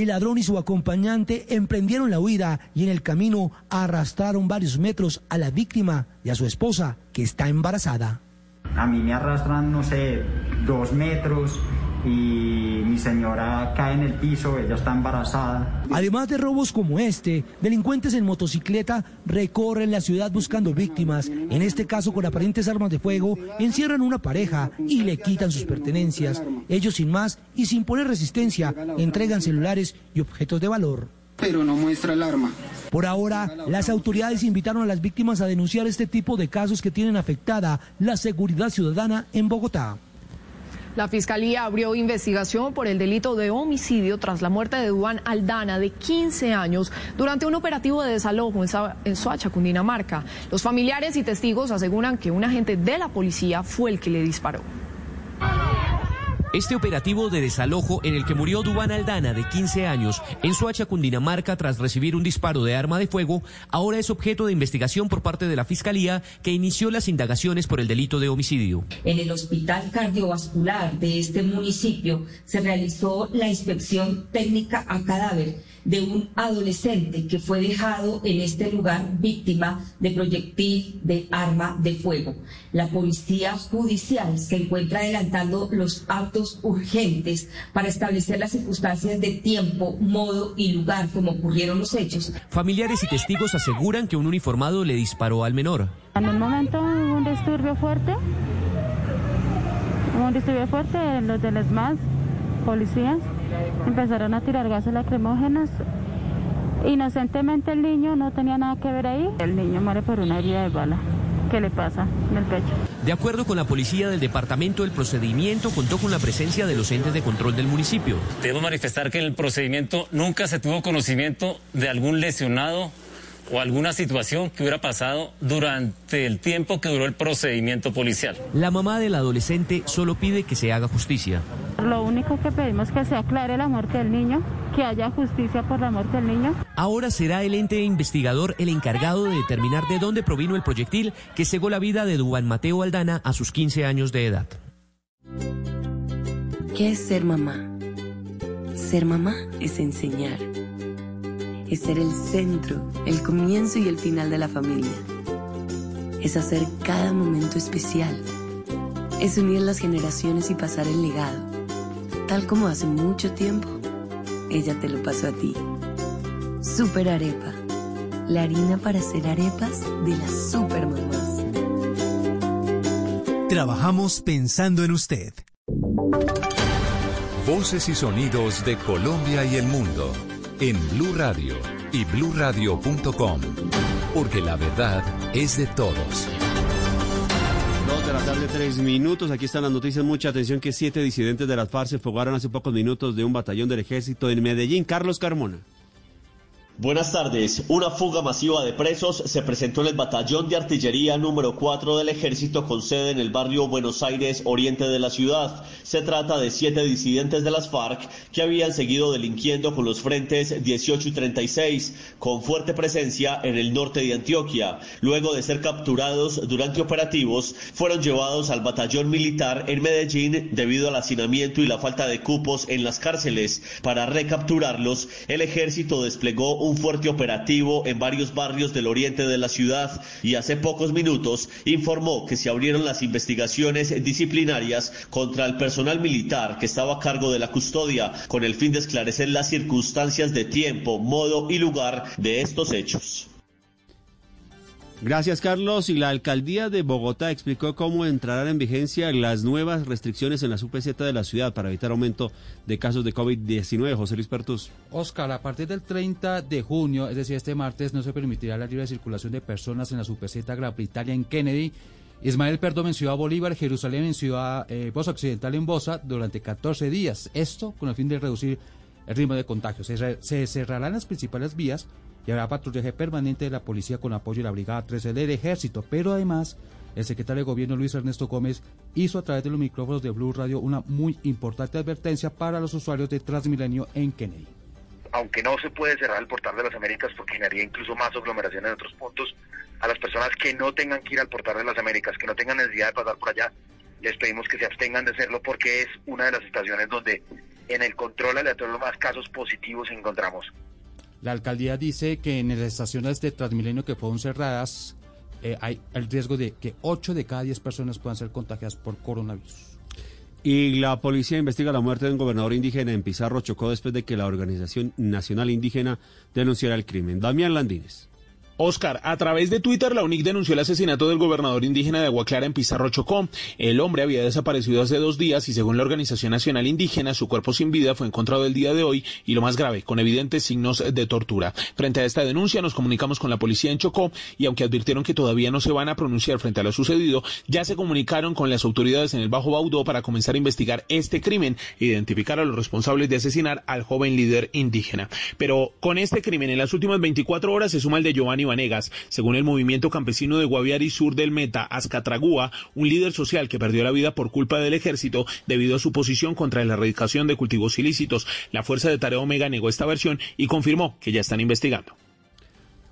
el ladrón y su acompañante emprendieron la huida y en el camino arrastraron varios metros a la víctima y a su esposa, que está embarazada. A mí me arrastran, no sé, dos metros y mi señora cae en el piso, ella está embarazada. Además de robos como este, delincuentes en motocicleta recorren la ciudad buscando víctimas, en este caso con aparentes armas de fuego, encierran una pareja y le quitan sus pertenencias. Ellos sin más y sin poner resistencia entregan celulares y objetos de valor. Pero no muestra el arma. Por ahora, las autoridades invitaron a las víctimas a denunciar este tipo de casos que tienen afectada la seguridad ciudadana en Bogotá. La Fiscalía abrió investigación por el delito de homicidio tras la muerte de Duan Aldana, de 15 años, durante un operativo de desalojo en Soacha, Cundinamarca. Los familiares y testigos aseguran que un agente de la policía fue el que le disparó. Este operativo de desalojo en el que murió Dubán Aldana, de 15 años, en Soacha, Cundinamarca, tras recibir un disparo de arma de fuego, ahora es objeto de investigación por parte de la Fiscalía, que inició las indagaciones por el delito de homicidio. En el Hospital Cardiovascular de este municipio se realizó la inspección técnica a cadáver de un adolescente que fue dejado en este lugar víctima de proyectil de arma de fuego. La Policía Judicial se encuentra adelantando los actos urgentes para establecer las circunstancias de tiempo, modo y lugar como ocurrieron los hechos. Familiares y testigos aseguran que un uniformado le disparó al menor. En un momento hubo un disturbio fuerte, un disturbio fuerte, los de las más policías empezaron a tirar gases lacrimógenos. Inocentemente el niño no tenía nada que ver ahí. El niño muere por una herida de bala. ¿Qué le pasa en el pecho? De acuerdo con la policía del departamento, el procedimiento contó con la presencia de los entes de control del municipio. Debo manifestar que en el procedimiento nunca se tuvo conocimiento de algún lesionado o alguna situación que hubiera pasado durante el tiempo que duró el procedimiento policial. La mamá del adolescente solo pide que se haga justicia. Lo único que pedimos es que se aclare la muerte del niño, que haya justicia por la muerte del niño. Ahora será el ente investigador el encargado de determinar de dónde provino el proyectil que cegó la vida de Dubán Mateo Aldana a sus 15 años de edad. ¿Qué es ser mamá? Ser mamá es enseñar es ser el centro, el comienzo y el final de la familia. Es hacer cada momento especial. Es unir las generaciones y pasar el legado. Tal como hace mucho tiempo, ella te lo pasó a ti. Super Arepa. La harina para hacer arepas de las super mamás. Trabajamos pensando en usted. Voces y sonidos de Colombia y el mundo en Blue Radio y bluradio.com, porque la verdad es de todos. De la tarde, tres minutos. Aquí están las noticias. Mucha atención que siete disidentes de las FARC se fugaron hace pocos minutos de un batallón del ejército en Medellín. Carlos Carmona. Buenas tardes. Una fuga masiva de presos se presentó en el batallón de artillería número 4 del ejército con sede en el barrio Buenos Aires, oriente de la ciudad. Se trata de siete disidentes de las FARC que habían seguido delinquiendo con los frentes 18 y 36, con fuerte presencia en el norte de Antioquia. Luego de ser capturados durante operativos, fueron llevados al batallón militar en Medellín debido al hacinamiento y la falta de cupos en las cárceles. Para recapturarlos, el ejército desplegó un fuerte operativo en varios barrios del oriente de la ciudad y hace pocos minutos informó que se abrieron las investigaciones disciplinarias contra el personal militar que estaba a cargo de la custodia con el fin de esclarecer las circunstancias de tiempo, modo y lugar de estos hechos. Gracias, Carlos. Y la alcaldía de Bogotá explicó cómo entrarán en vigencia las nuevas restricciones en la UPZ de la ciudad para evitar aumento de casos de COVID-19. José Luis Pertus. Oscar, a partir del 30 de junio, es decir, este martes, no se permitirá la libre circulación de personas en la UPZ Gran Italia en Kennedy. Ismael Perdón en Ciudad Bolívar, Jerusalén en Ciudad eh, Bosa Occidental en Bosa durante 14 días. Esto con el fin de reducir el ritmo de contagio. se cerrarán las principales vías y habrá patrullaje permanente de la policía con apoyo de la Brigada 13 del Ejército. Pero además, el secretario de Gobierno Luis Ernesto Gómez hizo a través de los micrófonos de Blue Radio una muy importante advertencia para los usuarios de Transmilenio en Kennedy. Aunque no se puede cerrar el portal de las Américas porque generaría incluso más aglomeración en otros puntos, a las personas que no tengan que ir al portal de las Américas, que no tengan necesidad de pasar por allá, les pedimos que se abstengan de hacerlo porque es una de las estaciones donde en el control aleatorio más casos positivos encontramos. La alcaldía dice que en las estaciones de Transmilenio que fueron cerradas eh, hay el riesgo de que 8 de cada 10 personas puedan ser contagiadas por coronavirus. Y la policía investiga la muerte de un gobernador indígena en Pizarro Chocó después de que la Organización Nacional Indígena denunciara el crimen. Damián Landines. Oscar, a través de Twitter, la UNIC denunció el asesinato del gobernador indígena de Agua Clara en Pizarro Chocó. El hombre había desaparecido hace dos días y según la Organización Nacional Indígena, su cuerpo sin vida fue encontrado el día de hoy y lo más grave, con evidentes signos de tortura. Frente a esta denuncia, nos comunicamos con la policía en Chocó y aunque advirtieron que todavía no se van a pronunciar frente a lo sucedido, ya se comunicaron con las autoridades en el Bajo Baudó para comenzar a investigar este crimen e identificar a los responsables de asesinar al joven líder indígena. Pero con este crimen, en las últimas 24 horas se suma el de Giovanni Vanegas. Según el movimiento campesino de Guaviare Sur del Meta, Azcatragúa, un líder social que perdió la vida por culpa del ejército debido a su posición contra la erradicación de cultivos ilícitos. La Fuerza de Tarea Omega negó esta versión y confirmó que ya están investigando.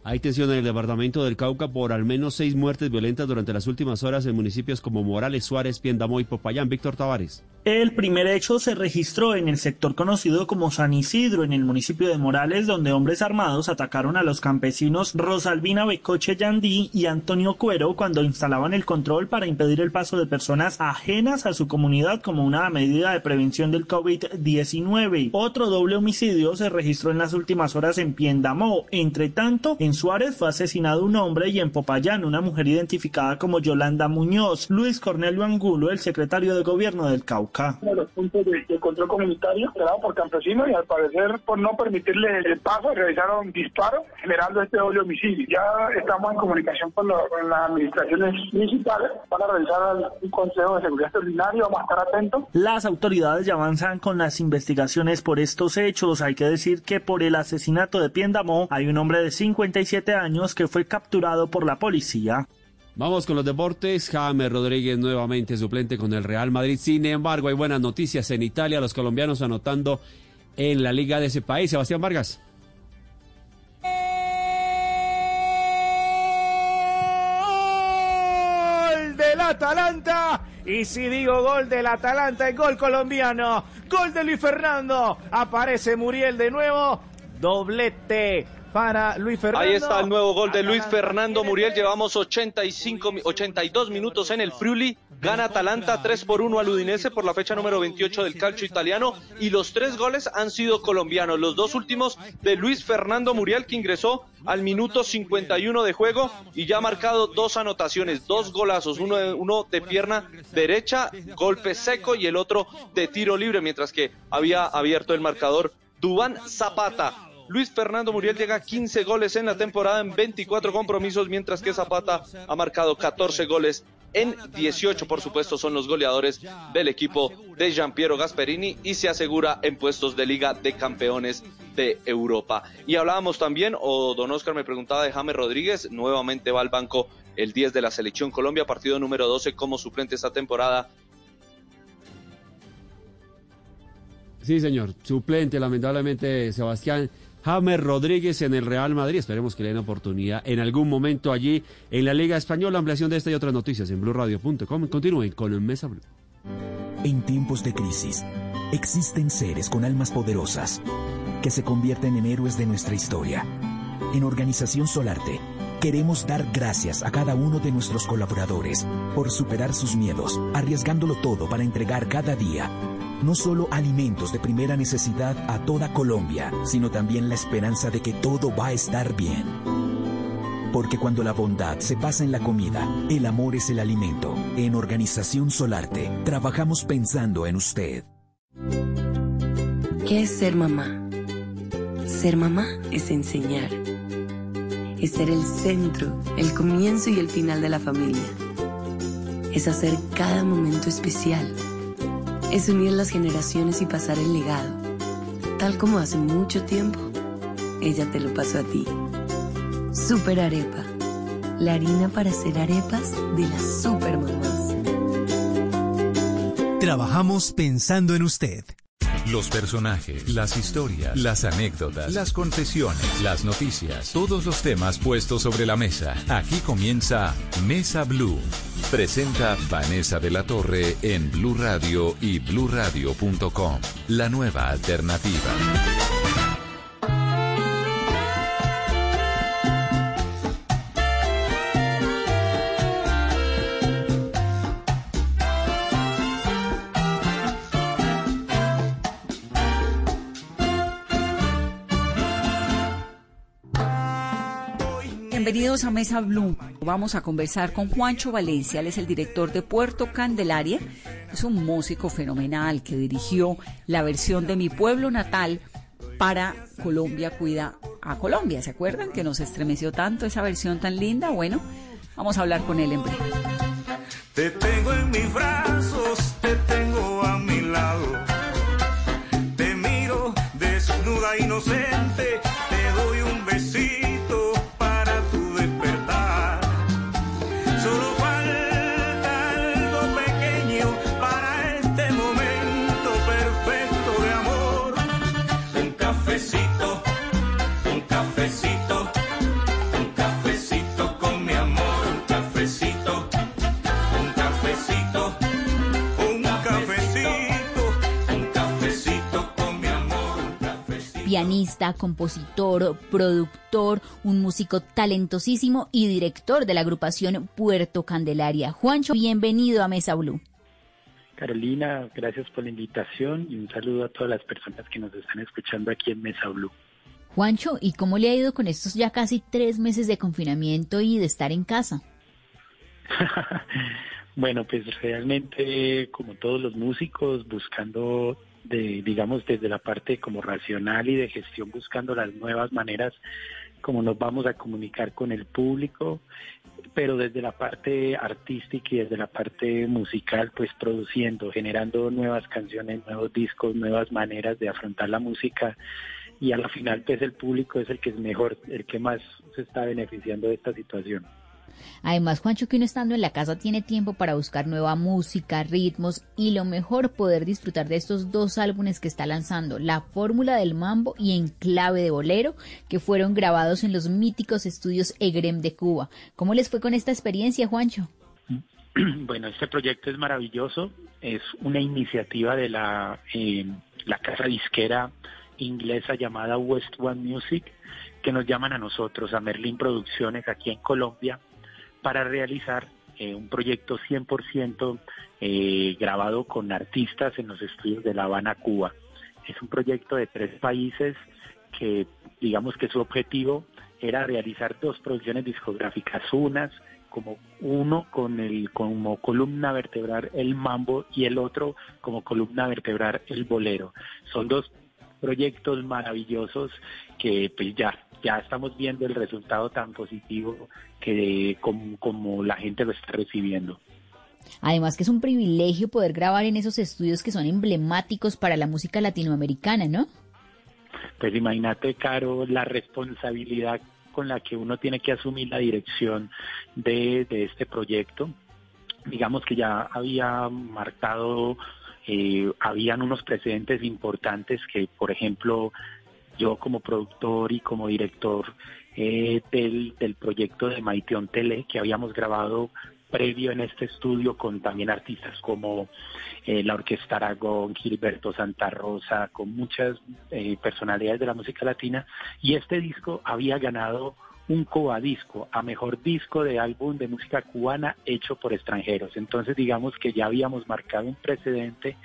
Hay tensión en el departamento del Cauca por al menos seis muertes violentas durante las últimas horas en municipios como Morales, Suárez, Piendamó y Popayán. Víctor Tavares. El primer hecho se registró en el sector conocido como San Isidro, en el municipio de Morales, donde hombres armados atacaron a los campesinos Rosalvina Becoche Yandí y Antonio Cuero cuando instalaban el control para impedir el paso de personas ajenas a su comunidad como una medida de prevención del COVID-19. Otro doble homicidio se registró en las últimas horas en Piendamó. Entre tanto, en Suárez fue asesinado un hombre y en Popayán una mujer identificada como Yolanda Muñoz. Luis Cornelio Angulo, el secretario de gobierno del Cauca. Uno de los puntos de, de control comunitario creado por campesinos y al parecer por no permitirle el paso realizaron disparos generando este doble homicidio. Ya estamos en comunicación con, lo, con las administraciones municipales para realizar un consejo de seguridad extraordinario, vamos a estar atentos. Las autoridades ya avanzan con las investigaciones por estos hechos. Hay que decir que por el asesinato de Piendamó hay un hombre de 57 años que fue capturado por la policía. Vamos con los deportes. James Rodríguez nuevamente suplente con el Real Madrid. Sin embargo, hay buenas noticias en Italia. Los colombianos anotando en la liga de ese país. Sebastián Vargas. Gol del Atalanta. Y si digo gol del Atalanta, el gol colombiano. Gol de Luis Fernando. Aparece Muriel de nuevo. Doblete para Luis Fernando. Ahí está el nuevo gol de Luis Fernando Muriel. Llevamos 85, 82 minutos en el Friuli. Gana Atalanta 3 por 1 al Udinese por la fecha número 28 del calcio italiano. Y los tres goles han sido colombianos. Los dos últimos de Luis Fernando Muriel, que ingresó al minuto 51 de juego y ya ha marcado dos anotaciones, dos golazos. Uno de, uno de pierna derecha, golpe seco, y el otro de tiro libre, mientras que había abierto el marcador Dubán Zapata. Luis Fernando Muriel llega a 15 goles en la temporada en 24 compromisos, mientras que Zapata ha marcado 14 goles en 18, por supuesto, son los goleadores del equipo de Giampiero Gasperini y se asegura en puestos de Liga de Campeones de Europa. Y hablábamos también, o don Oscar me preguntaba de James Rodríguez, nuevamente va al banco el 10 de la Selección Colombia, partido número 12 como suplente esta temporada Sí, señor. Suplente, lamentablemente, Sebastián James Rodríguez en el Real Madrid. Esperemos que le den oportunidad en algún momento allí en la Liga Española. Ampliación de esta y otras noticias en blurradio.com. Continúen con Mesa Blue. En tiempos de crisis, existen seres con almas poderosas que se convierten en héroes de nuestra historia. En Organización Solarte, queremos dar gracias a cada uno de nuestros colaboradores por superar sus miedos, arriesgándolo todo para entregar cada día no solo alimentos de primera necesidad a toda Colombia, sino también la esperanza de que todo va a estar bien. Porque cuando la bondad se pasa en la comida, el amor es el alimento. En Organización Solarte, trabajamos pensando en usted. ¿Qué es ser mamá? Ser mamá es enseñar. Es ser el centro, el comienzo y el final de la familia. Es hacer cada momento especial es unir las generaciones y pasar el legado, tal como hace mucho tiempo ella te lo pasó a ti. Super Arepa, la harina para hacer arepas de las super mamás. Trabajamos pensando en usted. Los personajes, las historias, las anécdotas, las confesiones, las noticias, todos los temas puestos sobre la mesa. Aquí comienza Mesa Blue. Presenta Vanessa de la Torre en Blue Radio y bluradio.com. La nueva alternativa. Bienvenidos a Mesa Blue. Vamos a conversar con Juancho Valencia, él es el director de Puerto Candelaria. Es un músico fenomenal que dirigió la versión de Mi pueblo natal para Colombia Cuida a Colombia. ¿Se acuerdan que nos estremeció tanto esa versión tan linda? Bueno, vamos a hablar con él en breve. Te tengo en mis brazos, te tengo a mi lado. Te miro desnuda, inocente, pianista, compositor, productor, un músico talentosísimo y director de la agrupación Puerto Candelaria. Juancho, bienvenido a Mesa Blue. Carolina, gracias por la invitación y un saludo a todas las personas que nos están escuchando aquí en Mesa Blue. Juancho, ¿y cómo le ha ido con estos ya casi tres meses de confinamiento y de estar en casa? Bueno, pues realmente, como todos los músicos, buscando, de, digamos, desde la parte como racional y de gestión, buscando las nuevas maneras como nos vamos a comunicar con el público, pero desde la parte artística y desde la parte musical, pues produciendo, generando nuevas canciones, nuevos discos, nuevas maneras de afrontar la música y a la final pues el público es el que es mejor, el que más se está beneficiando de esta situación. Además, Juancho, que uno estando en la casa tiene tiempo para buscar nueva música, ritmos y lo mejor poder disfrutar de estos dos álbumes que está lanzando, La Fórmula del Mambo y En Clave de Bolero, que fueron grabados en los míticos estudios EGREM de Cuba. ¿Cómo les fue con esta experiencia, Juancho? Bueno, este proyecto es maravilloso, es una iniciativa de la, eh, la casa disquera inglesa llamada West One Music, que nos llaman a nosotros, a Merlin Producciones, aquí en Colombia, para realizar eh, un proyecto 100% eh, grabado con artistas en los estudios de La Habana, Cuba. Es un proyecto de tres países que digamos que su objetivo era realizar dos producciones discográficas, unas como uno con el como columna vertebral el mambo y el otro como columna vertebral el bolero. Son dos proyectos maravillosos que pues ya ya estamos viendo el resultado tan positivo que como, como la gente lo está recibiendo. Además que es un privilegio poder grabar en esos estudios que son emblemáticos para la música latinoamericana, ¿no? Pues imagínate, Caro, la responsabilidad con la que uno tiene que asumir la dirección de, de este proyecto. Digamos que ya había marcado, eh, habían unos precedentes importantes que, por ejemplo, yo como productor y como director eh, del, del proyecto de Maiteon Tele que habíamos grabado previo en este estudio con también artistas como eh, la Orquesta Aragón, Gilberto Santa Rosa, con muchas eh, personalidades de la música latina y este disco había ganado un cobadisco a mejor disco de álbum de música cubana hecho por extranjeros. Entonces digamos que ya habíamos marcado un precedente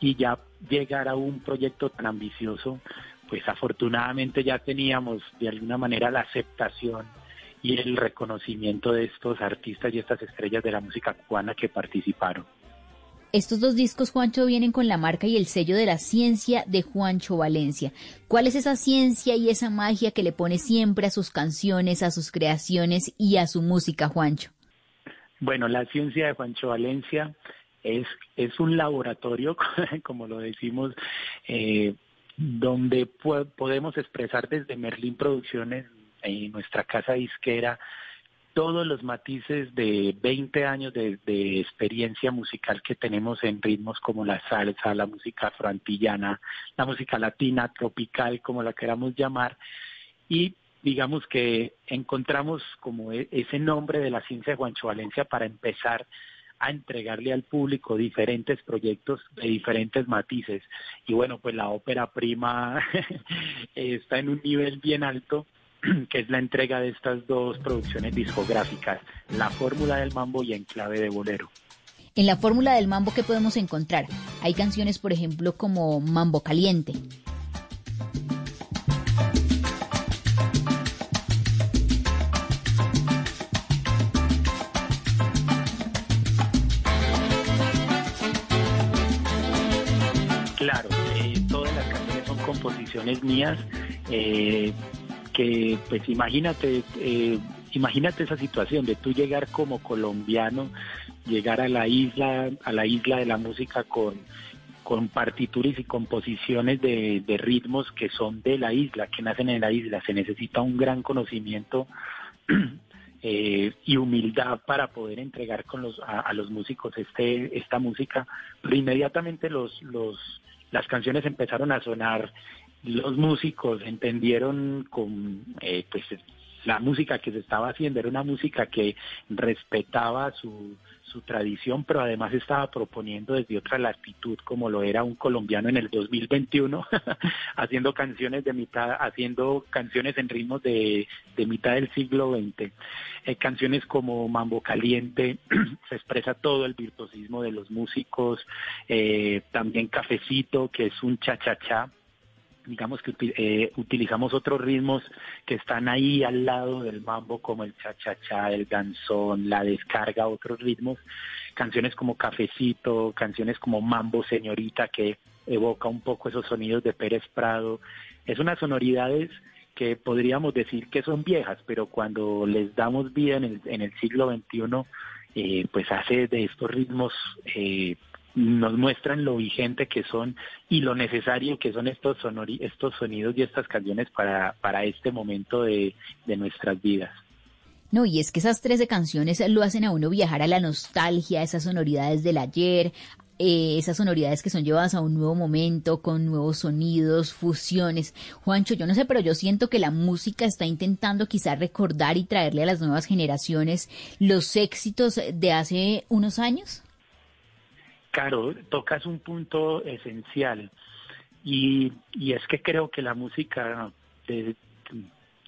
y ya llegar a un proyecto tan ambicioso pues afortunadamente ya teníamos de alguna manera la aceptación y el reconocimiento de estos artistas y estas estrellas de la música cubana que participaron. Estos dos discos, Juancho, vienen con la marca y el sello de la ciencia de Juancho Valencia. ¿Cuál es esa ciencia y esa magia que le pone siempre a sus canciones, a sus creaciones y a su música, Juancho? Bueno, la ciencia de Juancho Valencia es, es un laboratorio, como lo decimos, eh, donde podemos expresar desde Merlín Producciones, en nuestra casa disquera, todos los matices de 20 años de, experiencia musical que tenemos en ritmos como la salsa, la música afroantillana, la música latina, tropical, como la queramos llamar, y digamos que encontramos como e, ese nombre de la ciencia de Valencia para empezar a entregarle al público diferentes proyectos de diferentes matices. Y bueno, pues la ópera prima está en un nivel bien alto que es la entrega de estas dos producciones discográficas, La Fórmula del Mambo y En Clave de Bolero. En la Fórmula del Mambo, ¿qué podemos encontrar? Hay canciones, por ejemplo, como Mambo Caliente. Composiciones mías. Eh, que pues imagínate, eh, imagínate esa situación de tú llegar como colombiano, llegar a la isla, a la isla de la música con, con partituras y composiciones de, ritmos que son de la isla, que nacen en la isla. Se necesita un gran conocimiento eh, y humildad para poder entregar con los, a, los músicos este, esta música. Pero inmediatamente los, los, las canciones empezaron a sonar los músicos entendieron con eh, pues la música que se estaba haciendo era una música que respetaba su, su tradición, pero además estaba proponiendo desde otra latitud, como lo era un colombiano en el 2021, haciendo canciones de mitad, haciendo canciones en ritmos de, de mitad del siglo XX. Eh, canciones como Mambo Caliente, se expresa todo el virtuosismo de los músicos, eh, también Cafecito, que es un cha-cha-cha, digamos que eh, utilizamos otros ritmos que están ahí al lado del mambo como el cha-cha-cha, el danzón, la descarga, otros ritmos, canciones como Cafecito, canciones como Mambo Señorita que evoca un poco esos sonidos de Pérez Prado. Es unas sonoridades que podríamos decir que son viejas, pero cuando les damos vida en el, en el siglo XXI, eh, pues hace de estos ritmos eh, nos muestran lo vigente que son y lo necesario que son estos, sonori estos sonidos y estas canciones para, para este momento de, de nuestras vidas. No, y es que esas 13 canciones lo hacen a uno viajar a la nostalgia, esas sonoridades del ayer, eh, esas sonoridades que son llevadas a un nuevo momento, con nuevos sonidos, fusiones. Juancho, yo no sé, pero yo siento que la música está intentando quizá recordar y traerle a las nuevas generaciones los éxitos de hace unos años. Caro, tocas un punto esencial y, y es que creo que la música, de,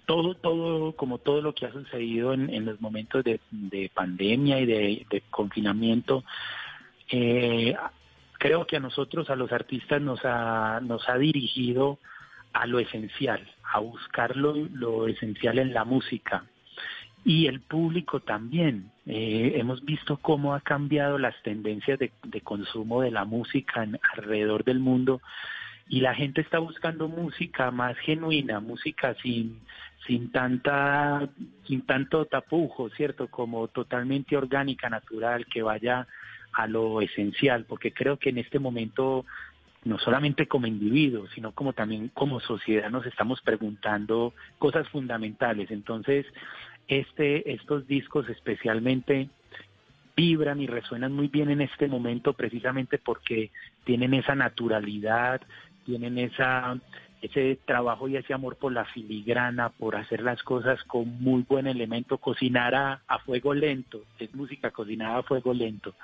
todo, todo, como todo lo que ha sucedido en, en los momentos de, de, pandemia y de, confinamiento, eh, creo que a nosotros, a los artistas, nos ha, nos ha dirigido a lo esencial, a buscar lo, lo esencial en la música y el público también. Eh, hemos visto cómo ha cambiado las tendencias de, consumo de la música en, alrededor del mundo y la gente está buscando música más genuina, música sin sin tanta sin tanto tapujo, cierto, como totalmente orgánica, natural, que vaya a lo esencial, porque creo que en este momento no solamente como individuos, sino como también como sociedad nos estamos preguntando cosas fundamentales. Entonces, este, estos discos especialmente vibran y resuenan muy bien en este momento precisamente porque tienen esa naturalidad, tienen esa ese trabajo y ese amor por la filigrana, por hacer las cosas con muy buen elemento, cocinar a, fuego lento, es música cocinada a fuego lento.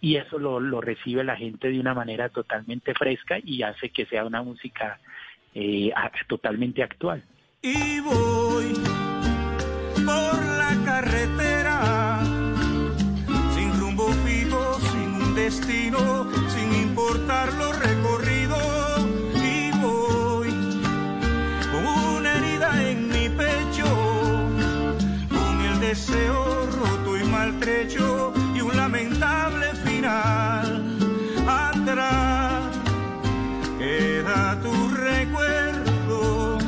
Y eso lo, lo, recibe la gente de una manera totalmente fresca y hace que sea una música eh, totalmente actual. Y voy carretera, sin rumbo fijo, sin un destino, sin importar lo recorrido. Y voy con una herida en mi pecho, con el deseo roto y maltrecho y un lamentable final. Atrás queda tu recuerdo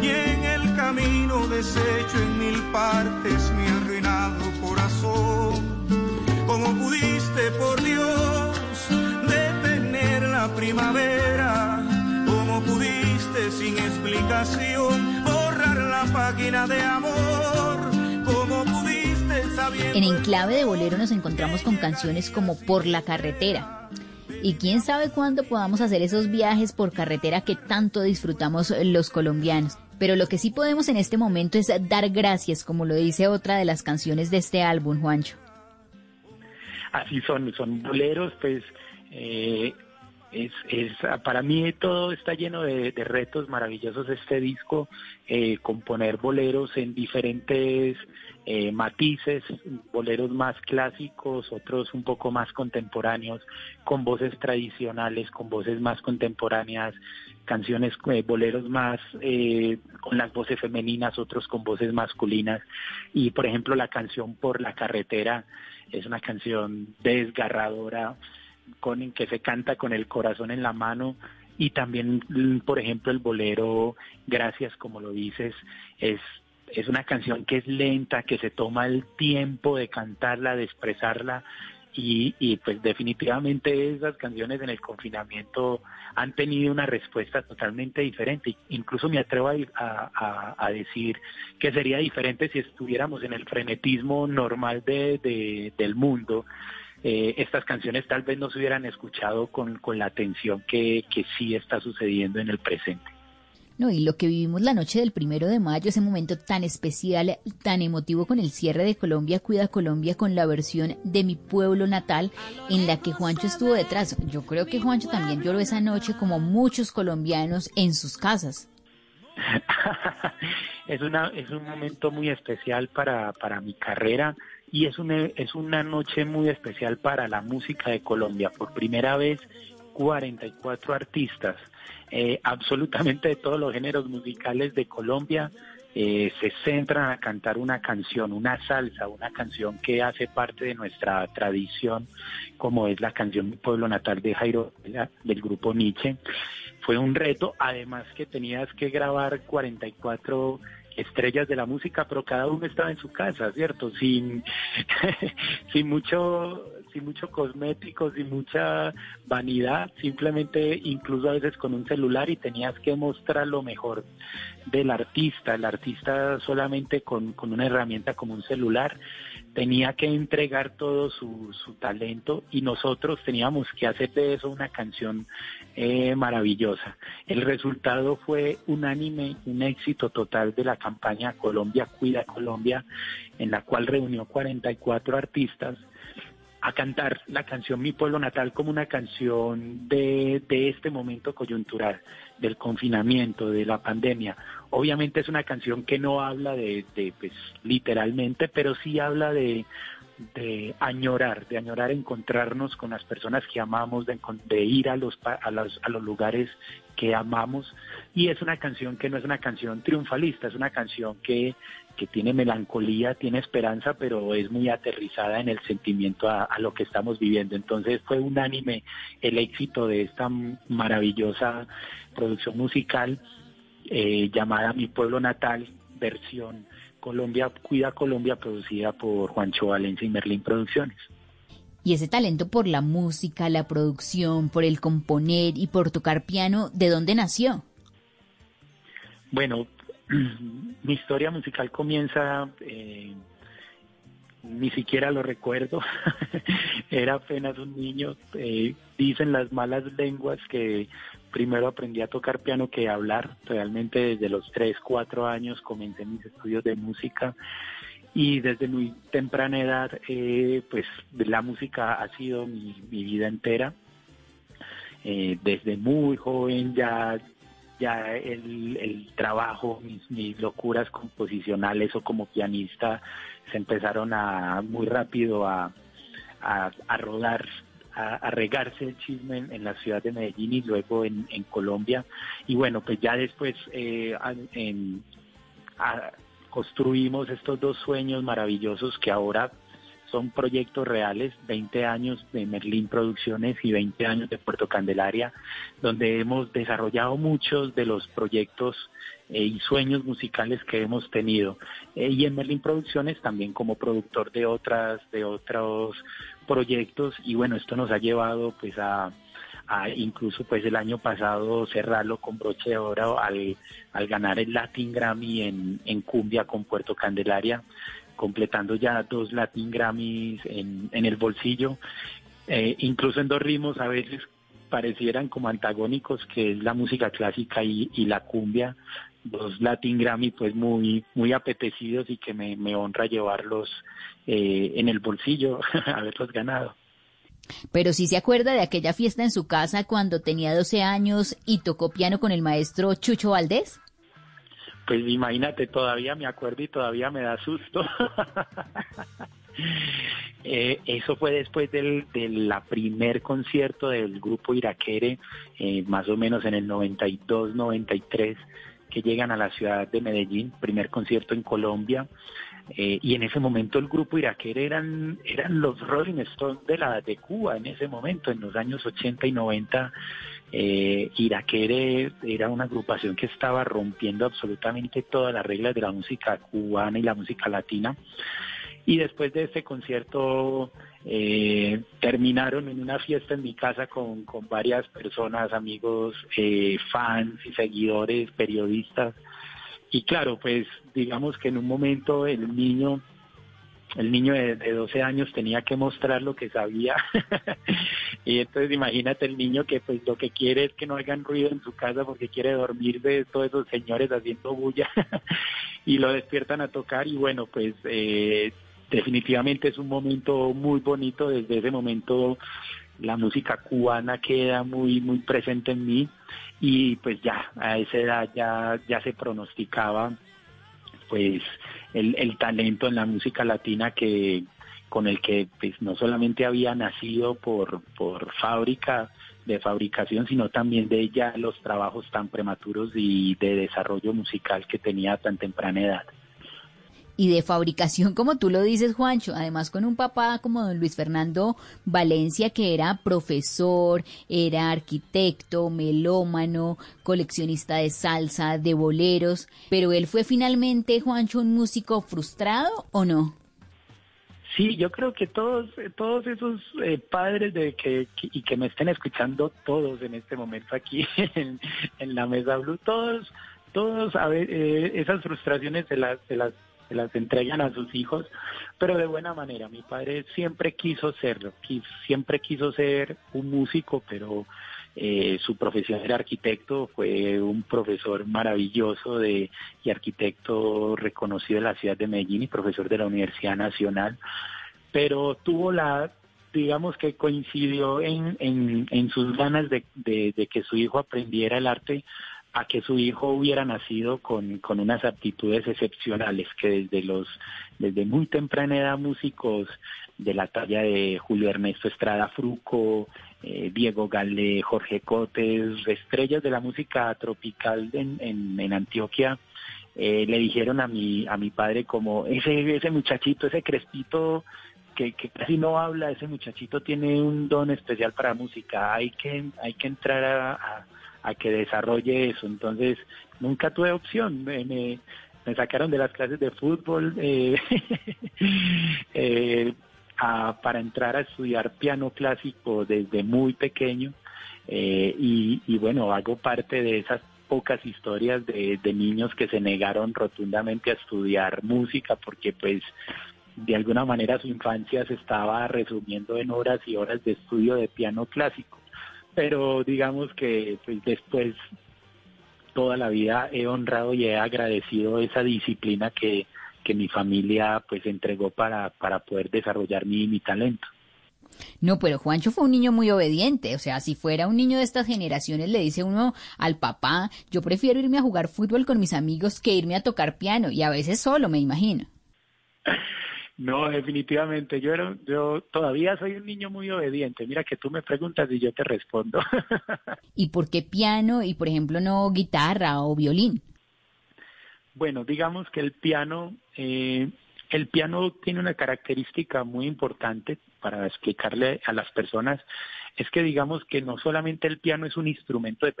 y en el camino deshecho en mil partes mi. ¿Cómo pudiste, por Dios, detener la primavera? ¿Cómo pudiste, sin explicación, borrar la página de amor? ¿Cómo pudiste En Enclave de Bolero nos encontramos con canciones como Por la carretera. Y quién sabe cuándo podamos hacer esos viajes por carretera que tanto disfrutamos los colombianos. Pero lo que sí podemos en este momento es dar gracias, como lo dice otra de las canciones de este álbum, Juancho. Así son, son boleros, pues eh, es, es, para mí todo está lleno de, retos maravillosos este disco, eh, componer boleros en diferentes eh, matices, boleros más clásicos, otros un poco más contemporáneos, con voces tradicionales, con voces más contemporáneas, canciones, eh, boleros más eh, con las voces femeninas, otros con voces masculinas. Y por ejemplo la canción Por la carretera es una canción desgarradora, con que se canta con el corazón en la mano y también por ejemplo el bolero Gracias como lo dices es es una canción que es lenta, que se toma el tiempo de cantarla, de expresarla y, pues definitivamente esas canciones en el confinamiento han tenido una respuesta totalmente diferente. Incluso me atrevo a, decir que sería diferente si estuviéramos en el frenetismo normal de, del mundo. Eh, estas canciones tal vez no se hubieran escuchado con, la atención que sí está sucediendo en el presente. No, y lo que vivimos la noche del primero de mayo, ese momento tan especial, tan emotivo con el cierre de Colombia Cuida Colombia con la versión de mi pueblo natal en la que Juancho estuvo detrás. Yo creo que Juancho también lloró esa noche como muchos colombianos en sus casas. es una es un momento muy especial para, para mi carrera y es una es una noche muy especial para la música de Colombia. Por primera vez 44 artistas eh, absolutamente de todos los géneros musicales de Colombia eh, se centran a cantar una canción, una salsa, una canción que hace parte de nuestra tradición, como es la canción Mi Pueblo Natal de Jairo del grupo Nietzsche. Fue un reto, además que tenías que grabar 44 estrellas de la música, pero cada uno estaba en su casa, ¿cierto? Sin, sin mucho sin mucho cosméticos, sin mucha vanidad, simplemente incluso a veces con un celular y tenías que mostrar lo mejor del artista. El artista solamente con, con una herramienta como un celular tenía que entregar todo su, su, talento y nosotros teníamos que hacer de eso una canción eh, maravillosa. El resultado fue unánime, un éxito total de la campaña Colombia Cuida Colombia, en la cual reunió 44 artistas a cantar la canción Mi Pueblo Natal como una canción de, de este momento coyuntural, del confinamiento, de la pandemia. Obviamente es una canción que no habla de, de pues, literalmente, pero sí habla de, de añorar, de añorar encontrarnos con las personas que amamos, de, de ir a los, a, los, a los lugares que amamos. Y es una canción que no es una canción triunfalista, es una canción que, que tiene melancolía, tiene esperanza, pero es muy aterrizada en el sentimiento a, lo que estamos viviendo. Entonces fue unánime el éxito de esta maravillosa producción musical eh, llamada Mi Pueblo Natal, versión Colombia Cuida Colombia, producida por Juancho Valencia y Merlín Producciones. Y ese talento por la música, la producción, por el componer y por tocar piano, ¿de dónde nació? Bueno, mi historia musical comienza, eh, ni siquiera lo recuerdo, era apenas un niño, eh, dicen las malas lenguas que primero aprendí a tocar piano que hablar, realmente desde los 3, 4 años comencé mis estudios de música y desde muy temprana edad eh, pues la música ha sido mi, vida entera. desde muy joven ya ya el, el trabajo, mis, mis, locuras composicionales o como pianista se empezaron a muy rápido a, a, rodar, a, regarse el chisme en, la ciudad de Medellín y luego en, Colombia. Y bueno, pues ya después eh, construimos estos dos sueños maravillosos que ahora son proyectos reales, 20 años de Merlín Producciones y 20 años de Puerto Candelaria, donde hemos desarrollado muchos de los proyectos eh, y sueños musicales que hemos tenido. Eh, y en Merlín Producciones también como productor de otras, de otros proyectos. Y bueno, esto nos ha llevado pues a, a incluso pues el año pasado cerrarlo con broche de oro al, al ganar el Latin Grammy en, en cumbia con Puerto Candelaria completando ya dos Latin Grammys en, el bolsillo. Eh, incluso en dos ritmos a veces parecieran como antagónicos, que es la música clásica y, y la cumbia, dos Latin Grammy pues muy muy apetecidos y que me, me honra llevarlos eh, en el bolsillo, haberlos ganado. Pero sí se acuerda de aquella fiesta en su casa cuando tenía 12 años y tocó piano con el maestro Chucho Valdés. Pues imagínate, todavía me acuerdo y todavía me da susto. Eh, eso fue después del, de la primer concierto del grupo Iraquere, eh, más o menos en el 92-93, que llegan a la ciudad de Medellín, primer concierto en Colombia. Eh, y en ese momento el grupo Iraquere eran, eran los Rolling Stones de, la, de Cuba en ese momento, en los años 80 y 90. Eh, Iraquere era una agrupación que estaba rompiendo absolutamente todas las reglas de la música cubana y la música latina. Y después de este concierto eh, terminaron en una fiesta en mi casa con, varias personas, amigos, eh, fans y seguidores, periodistas. Y claro, pues digamos que en un momento el niño el niño de, de, 12 años tenía que mostrar lo que sabía. y entonces imagínate el niño que pues lo que quiere es que no hagan ruido en su casa porque quiere dormir de todos esos señores haciendo bulla y lo despiertan a tocar y bueno, pues eh, definitivamente es un momento muy bonito. Desde ese momento la música cubana queda muy, muy presente en mí y pues ya a esa edad ya, ya se pronosticaba pues el, el talento en la música latina que con el que pues no solamente había nacido por, por fábrica de fabricación, sino también de ella los trabajos tan prematuros y de desarrollo musical que tenía a tan temprana edad y de fabricación, como tú lo dices, Juancho, además con un papá como don Luis Fernando Valencia, que era profesor, era arquitecto, melómano, coleccionista de salsa, de boleros, pero él fue finalmente, Juancho, un músico frustrado o no? Sí, yo creo que todos, todos esos eh, padres de que, y que me estén escuchando todos en este momento aquí en, la mesa Blue, todos, todos a ver, eh, esas frustraciones se las, se las se las entregan a sus hijos, pero de buena manera. Mi padre siempre quiso serlo, siempre quiso ser un músico, pero eh, su profesión era arquitecto, fue un profesor maravilloso de, y arquitecto reconocido en la ciudad de Medellín y profesor de la Universidad Nacional, pero tuvo la digamos que coincidió en, en, en sus ganas de, de que su hijo aprendiera el arte a que su hijo hubiera nacido con, con unas aptitudes excepcionales, que desde los, desde muy temprana edad músicos de la talla de Julio Ernesto Estrada Fruco, eh, Diego Gale, Jorge Cotes, estrellas de la música tropical en, en, Antioquia, eh, le dijeron a mi, a mi padre como ese, ese muchachito, ese crespito que, casi no habla, ese muchachito tiene un don especial para música, hay que, hay que entrar a que desarrolle eso. Entonces, nunca tuve opción. Me, sacaron de las clases de fútbol eh, eh, a, para entrar a estudiar piano clásico desde muy pequeño. Eh, y, y, bueno, hago parte de esas pocas historias de, de niños que se negaron rotundamente a estudiar música porque pues de alguna manera su infancia se estaba resumiendo en horas y horas de estudio de piano clásico pero digamos que pues, después toda la vida he honrado y he agradecido esa disciplina que, que mi familia pues entregó para, para poder desarrollar mi, mi talento. No, pero Juancho fue un niño muy obediente, o sea, si fuera un niño de estas generaciones le dice uno al papá, yo prefiero irme a jugar fútbol con mis amigos que irme a tocar piano y a veces solo, me imagino. No, definitivamente. Yo, era, yo todavía soy un niño muy obediente. Mira que tú me preguntas y yo te respondo. ¿Y por qué piano y, por ejemplo, no guitarra o violín? Bueno, digamos que el piano, eh, el piano tiene una característica muy importante para explicarle a las personas es que digamos que no solamente el piano es un instrumento de,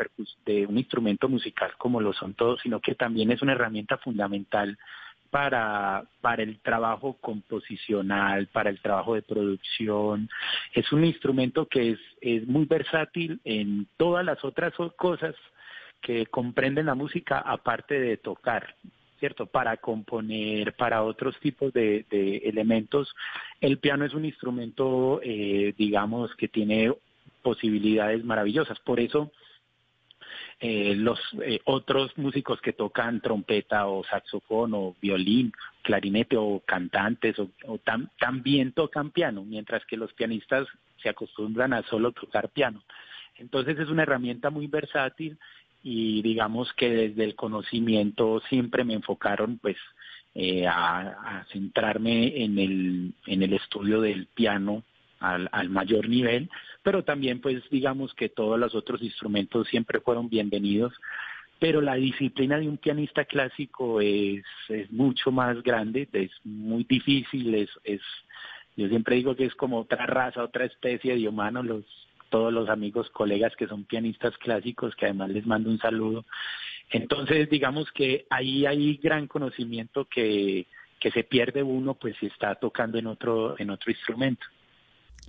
de un instrumento musical como lo son todos, sino que también es una herramienta fundamental para, para el trabajo composicional, para el trabajo de producción. Es un instrumento que es, es muy versátil en todas las otras cosas que comprenden la música aparte de tocar. ¿cierto? Para componer, para otros tipos de, elementos. El piano es un instrumento, eh, digamos, que tiene posibilidades maravillosas. Por eso, eh, los eh, otros músicos que tocan trompeta o saxofón o violín, clarinete o cantantes o, también tocan piano, mientras que los pianistas se acostumbran a solo tocar piano. Entonces es una herramienta muy versátil y digamos que desde el conocimiento siempre me enfocaron pues eh, a, centrarme en el, en el estudio del piano al, al mayor nivel, pero también pues digamos que todos los otros instrumentos siempre fueron bienvenidos, pero la disciplina de un pianista clásico es, es mucho más grande, es muy difícil, es, es, yo siempre digo que es como otra raza, otra especie de humano, los todos los amigos, colegas que son pianistas clásicos, que además les mando un saludo. Entonces, digamos que ahí hay gran conocimiento que, que se pierde uno, pues si está tocando en otro, en otro instrumento.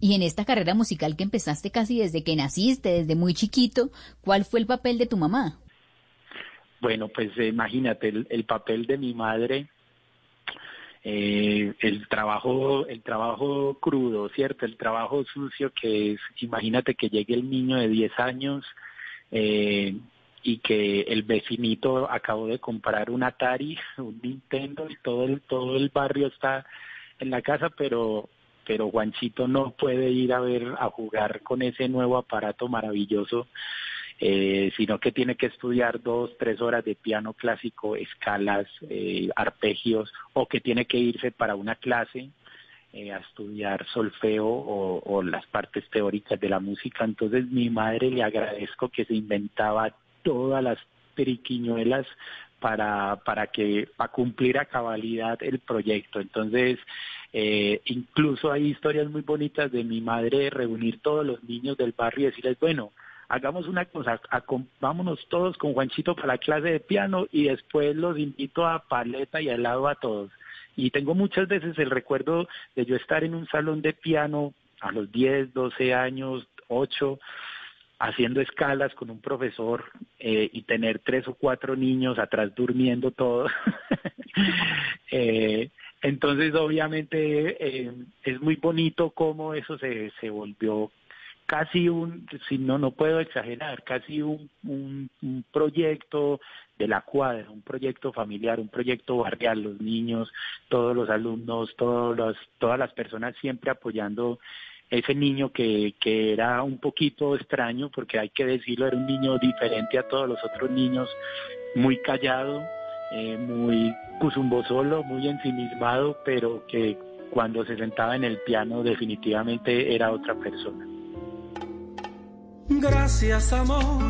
Y en esta carrera musical que empezaste casi desde que naciste, desde muy chiquito, ¿cuál fue el papel de tu mamá? Bueno, pues imagínate, el, papel de mi madre eh, el trabajo el trabajo crudo cierto el trabajo sucio que es imagínate que llegue el niño de 10 años eh, y que el vecinito acabó de comprar un Atari un Nintendo y todo el todo el barrio está en la casa pero pero Juanchito no puede ir a ver a jugar con ese nuevo aparato maravilloso eh, sino que tiene que estudiar dos, tres horas de piano clásico, escalas, eh, arpegios, o que tiene que irse para una clase eh, a estudiar solfeo o, las partes teóricas de la música. Entonces mi madre le agradezco que se inventaba todas las periquiñuelas para, para que, para cumplir a cabalidad el proyecto. Entonces, eh, incluso hay historias muy bonitas de mi madre reunir todos los niños del barrio y decirles, bueno, hagamos una cosa, vámonos todos con Juanchito para la clase de piano y después los invito a paleta y al lado a todos. Y tengo muchas veces el recuerdo de yo estar en un salón de piano a los 10, 12 años, 8, haciendo escalas con un profesor eh, y tener tres o cuatro niños atrás durmiendo todos. eh, entonces, obviamente, eh, es muy bonito cómo eso se, se volvió casi un, si no, no puedo exagerar, casi un, un, proyecto de la cuadra, un proyecto familiar, un proyecto barrial, los niños, todos los alumnos, todos los, todas las personas siempre apoyando ese niño que, que era un poquito extraño, porque hay que decirlo, era un niño diferente a todos los otros niños, muy callado, eh, muy cusumbo solo, muy ensimismado, pero que cuando se sentaba en el piano definitivamente era otra persona. Gracias amor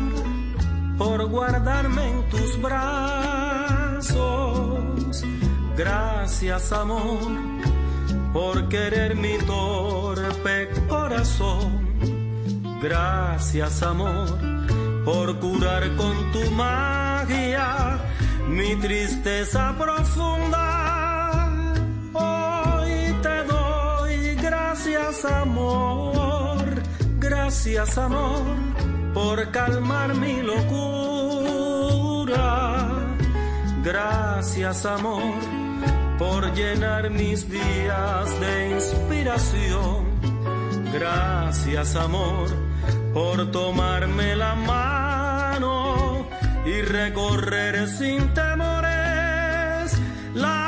por guardarme en tus brazos. Gracias amor por querer mi torpe Gracias amor por curar con tu magia mi tristeza profunda. Hoy te doy gracias amor Gracias amor por calmar mi locura. Gracias amor por llenar mis días de inspiración. Gracias amor por tomarme la mano y recorrer sin temores la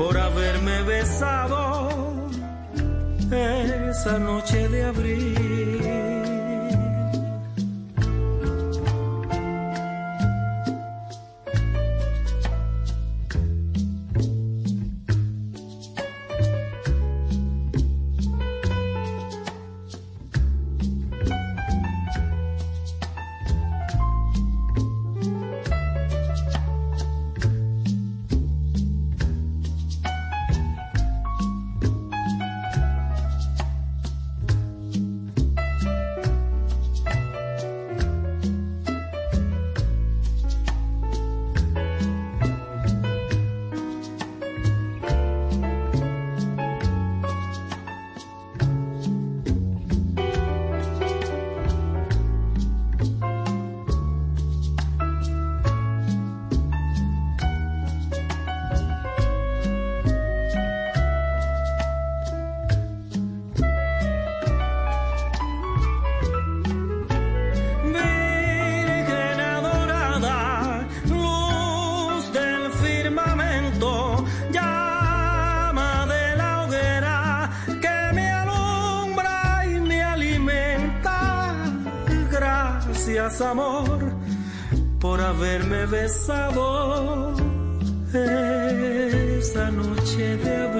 por haberme besado esa noche de abril. Por haberme besado esa noche de abril.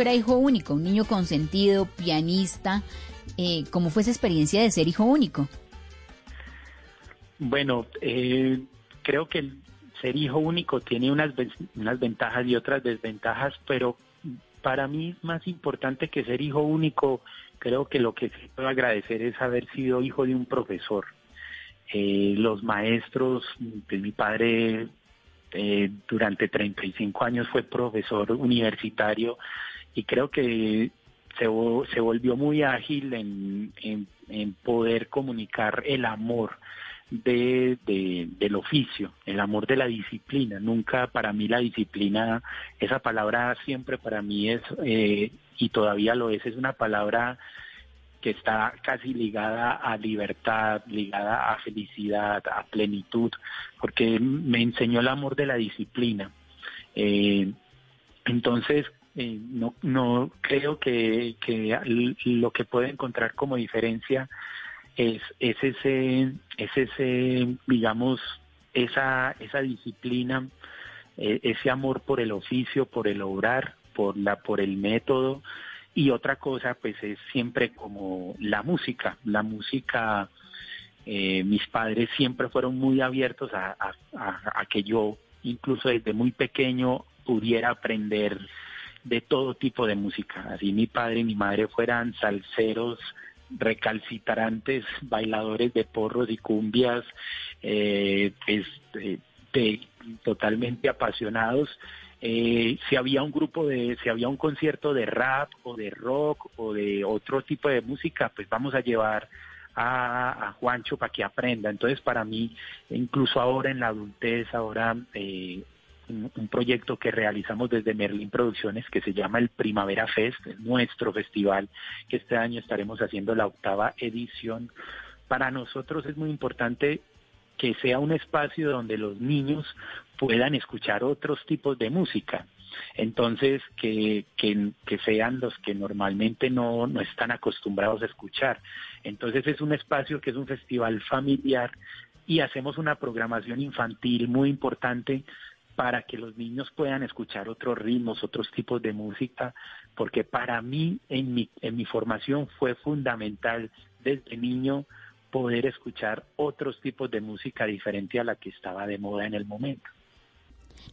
Era hijo único, un niño consentido, pianista. Eh, ¿Cómo fue esa experiencia de ser hijo único? Bueno, eh, creo que ser hijo único tiene unas, unas ventajas y otras desventajas, pero para mí más importante que ser hijo único, creo que lo que sí puedo agradecer es haber sido hijo de un profesor. Eh, los maestros, pues mi padre eh, durante 35 años fue profesor universitario y creo que se, se volvió muy ágil en, en- poder comunicar el amor de- del oficio, el amor de la disciplina. Nunca para mí la disciplina, esa palabra siempre para mí es, eh, y todavía lo es, es una palabra que está casi ligada a libertad, ligada a felicidad, a plenitud, porque me enseñó el amor de la disciplina. Eh, entonces, eh, no, no creo que, lo que puedo encontrar como diferencia es, es ese, es ese, digamos, esa, esa disciplina, eh, ese amor por el oficio, por el obrar, por la, por el método, y otra cosa, pues es siempre como la música. La música, eh, mis padres siempre fueron muy abiertos a que yo, incluso desde muy pequeño, pudiera aprender de todo tipo de música. Así mi padre y mi madre fueran salseros, recalcitrantes, bailadores de porros y cumbias, eh, pues, eh, de- totalmente apasionados eh, si había un grupo de, si había un concierto de rap o de rock o de otro tipo de música, pues vamos a llevar a, Juancho para que aprenda. Entonces, para mí, incluso ahora en la adultez, ahora eh, un, un proyecto que realizamos desde Merlin Producciones que se llama el Primavera Fest, es nuestro festival, que este año estaremos haciendo la octava edición. Para nosotros es muy importante que sea un espacio donde los niños puedan escuchar otros tipos de música. Entonces, que, que, que sean los que normalmente no, no están acostumbrados a escuchar. Entonces, es un espacio que es un festival familiar y hacemos una programación infantil muy importante para que los niños puedan escuchar otros ritmos, otros tipos de música, porque para mí en mi, en mi formación fue fundamental desde niño poder escuchar otros tipos de música diferente a la que estaba de moda en el momento.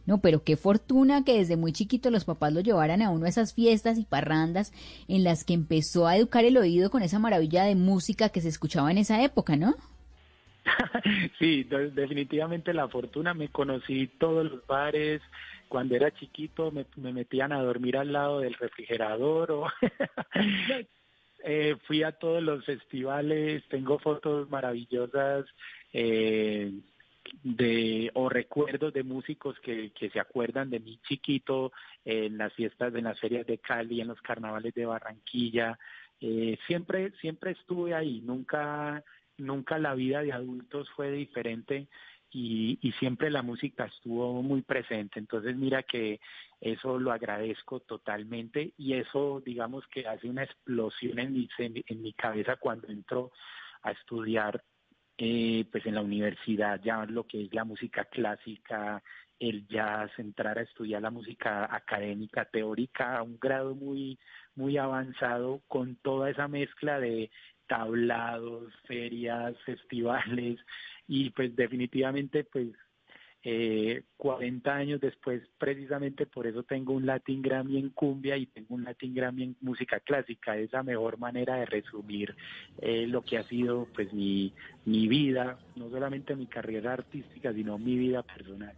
No, pero qué fortuna que desde muy chiquito los papás lo llevaran a uno a esas fiestas y parrandas en las que empezó a educar el oído con esa maravilla de música que se escuchaba en esa época, ¿no? Sí, de- definitivamente la fortuna. Me conocí todos los bares. Cuando era chiquito me, me metían a dormir al lado del refrigerador. O Eh, fui a todos los festivales. Tengo fotos maravillosas eh, de o recuerdos de músicos que, que se acuerdan de mí chiquito en las fiestas, en las ferias de Cali, en los carnavales de Barranquilla. eh, siempre, siempre estuve ahí, nunca, nunca la vida de adultos fue diferente y, siempre la música estuvo muy presente. Entonces mira que eso lo agradezco totalmente y eso digamos que hace una explosión en mi, en mi cabeza cuando entro a estudiar eh, pues en la universidad ya lo que es la música clásica, el jazz, entrar a estudiar la música académica, teórica a un grado muy, muy avanzado con toda esa mezcla de tablados, ferias, festivales y pues definitivamente pues eh, 40 años después, precisamente por eso tengo un Latin Grammy en cumbia y tengo un Latin Grammy en música clásica. Es la mejor manera de resumir eh, lo que ha sido pues mi, mi vida, no solamente mi carrera artística, sino mi vida personal.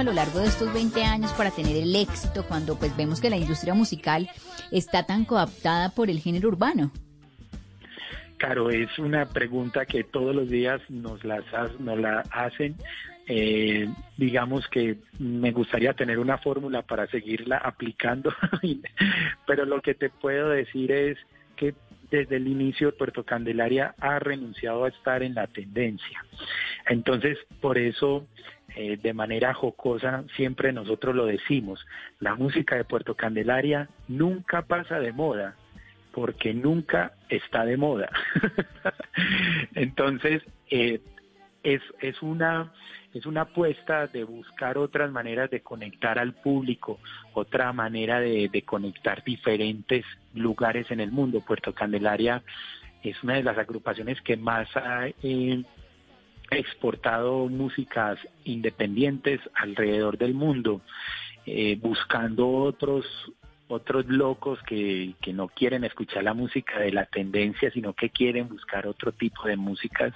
A lo largo de estos 20 años para tener el éxito cuando pues vemos que la industria musical está tan coaptada por el género urbano? Claro, es una pregunta que todos los días nos, las, nos la hacen. Eh, digamos que me gustaría tener una fórmula para seguirla aplicando, pero lo que te puedo decir es que desde el inicio Puerto Candelaria ha renunciado a estar en la tendencia. Entonces, por eso eh, de manera jocosa, siempre nosotros lo decimos, la música de Puerto Candelaria nunca pasa de moda, porque nunca está de moda. Entonces, eh, es, es, una, es una apuesta de buscar otras maneras de conectar al público, otra manera de, conectar diferentes lugares en el mundo. Puerto Candelaria es una de las agrupaciones que más ha eh, exportado músicas independientes alrededor del mundo, eh, buscando otros otros locos que, que no quieren escuchar la música de la tendencia, sino que quieren buscar otro tipo de músicas.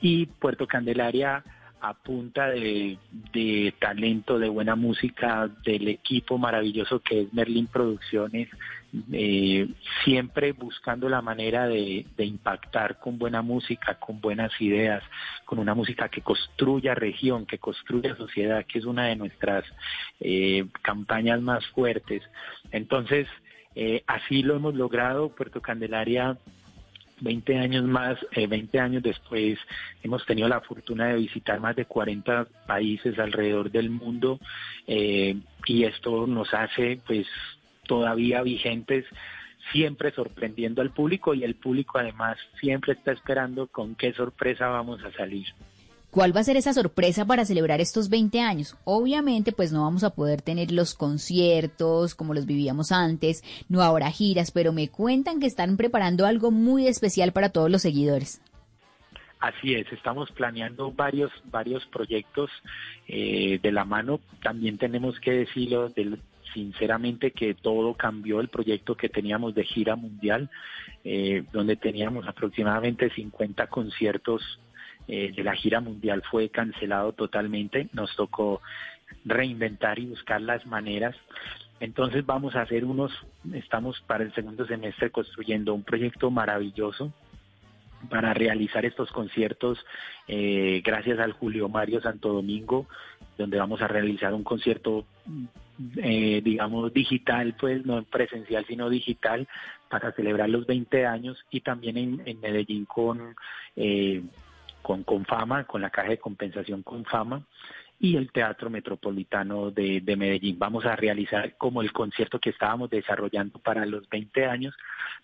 Y Puerto Candelaria a punta de, talento, de buena música, del equipo maravilloso que es Merlin Producciones, eh, siempre buscando la manera de, de, impactar con buena música, con buenas ideas, con una música que construya región, que construya sociedad, que es una de nuestras eh, campañas más fuertes. Entonces, eh, así lo hemos logrado. Puerto Candelaria 20 años más, eh, 20 años después, hemos tenido la fortuna de visitar más de 40 países alrededor del mundo eh, y esto nos hace pues todavía vigentes siempre sorprendiendo al público y el público además siempre está esperando con qué sorpresa vamos a salir. ¿Cuál va a ser esa sorpresa para celebrar estos 20 años? Obviamente, pues no vamos a poder tener los conciertos como los vivíamos antes, no habrá giras, pero me cuentan que están preparando algo muy especial para todos los seguidores. Así es, estamos planeando varios varios proyectos eh, de la mano. También tenemos que decirlo sinceramente que todo cambió el proyecto que teníamos de gira mundial, eh, donde teníamos aproximadamente 50 conciertos eh, de la gira mundial fue cancelado totalmente. Nos tocó reinventar y buscar las maneras. Entonces vamos a hacer unos, estamos para el segundo semestre construyendo un proyecto maravilloso para realizar estos conciertos eh, gracias al Julio Mario Santo Domingo, donde vamos a realizar un concierto, eh, digamos, digital, pues no presencial, sino digital, para celebrar los 20 años y también en Medellín con con, con fama, con la caja de compensación con fama. y el Teatro Metropolitano de, de, Medellín. Vamos a realizar como el concierto que estábamos desarrollando para los 20 años,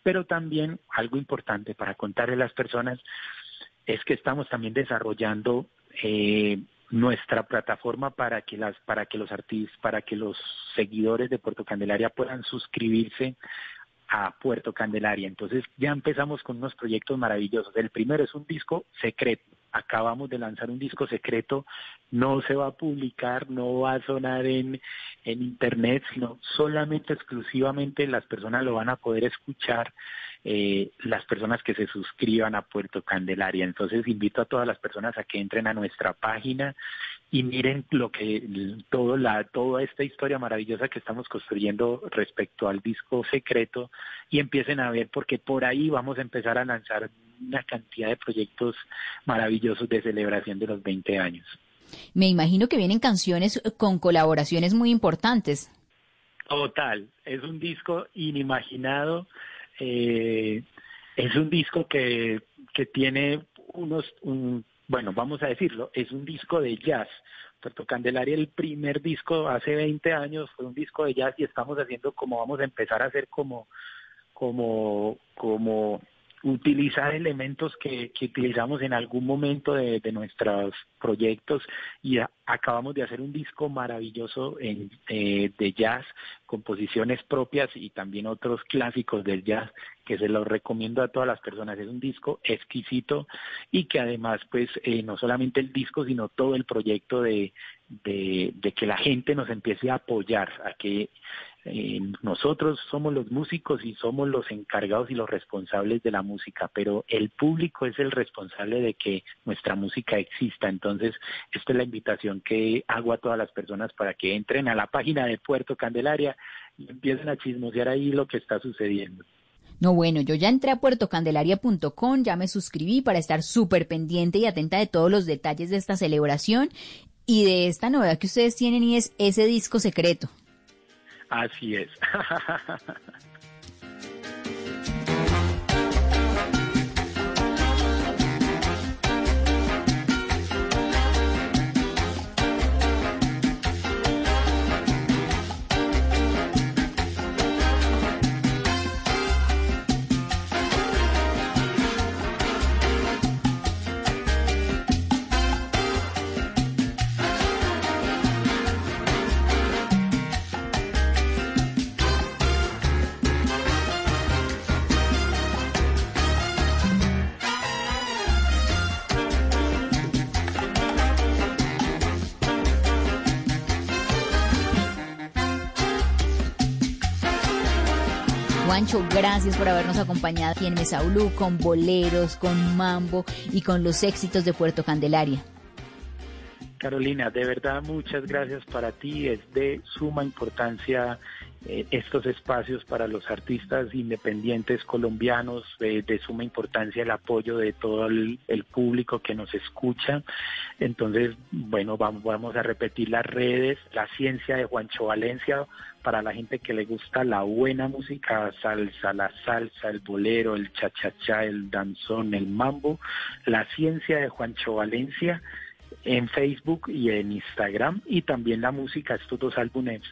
pero también algo importante para contarle a las personas es que estamos también desarrollando eh, nuestra plataforma para que las para que los artistas para que los seguidores de Puerto Candelaria puedan suscribirse a Puerto Candelaria. Entonces ya empezamos con unos proyectos maravillosos. El primero es un disco secreto. Acabamos de lanzar un disco secreto. No se va a publicar, no va a sonar en, en internet, sino solamente exclusivamente las personas lo van a poder escuchar eh, las personas que se suscriban a Puerto Candelaria. Entonces invito a todas las personas a que entren a nuestra página y miren lo que todo la toda esta historia maravillosa que estamos construyendo respecto al disco secreto y empiecen a ver porque por ahí vamos a empezar a lanzar una cantidad de proyectos maravillosos de celebración de los 20 años. Me imagino que vienen canciones con colaboraciones muy importantes. Total, es un disco inimaginado eh, es un disco que, que tiene unos, un, bueno, vamos a decirlo, es un disco de jazz. Puerto Candelaria, el primer disco hace 20 años fue un disco de jazz y estamos haciendo como vamos a empezar a hacer como, como, como utilizar elementos que, que utilizamos en algún momento de, de nuestros proyectos y acabamos de hacer un disco maravilloso eh, de jazz, composiciones propias y también otros clásicos del jazz que se los recomiendo a todas las personas. Es un disco exquisito y que además pues eh, no solamente el disco sino todo el proyecto de, de que la gente nos empiece a apoyar, a que eh, nosotros somos los músicos y somos los encargados y los responsables de la música, pero el público es el responsable de que nuestra música exista. Entonces, esta es la invitación que hago a todas las personas para que entren a la página de Puerto Candelaria y empiecen a chismosear ahí lo que está sucediendo. No, bueno, yo ya entré a puertocandelaria.com, ya me suscribí para estar súper pendiente y atenta de todos los detalles de esta celebración y de esta novedad que ustedes tienen y es ese disco secreto. Así es. Juancho, gracias por habernos acompañado aquí en Mesa Blue con boleros, con mambo y con los éxitos de Puerto Candelaria. Carolina, de verdad muchas gracias para ti. Es de suma importancia estos espacios para los artistas independientes colombianos, de suma importancia el apoyo de todo el, público que nos escucha. Entonces, bueno, vamos, vamos a repetir las redes, la ciencia de Juancho Valencia para la gente que le gusta la buena música, salsa, la salsa, el bolero, el cha-cha-cha, el danzón, el mambo, la ciencia de Juancho Valencia en Facebook y en Instagram y también la música, estos dos álbumes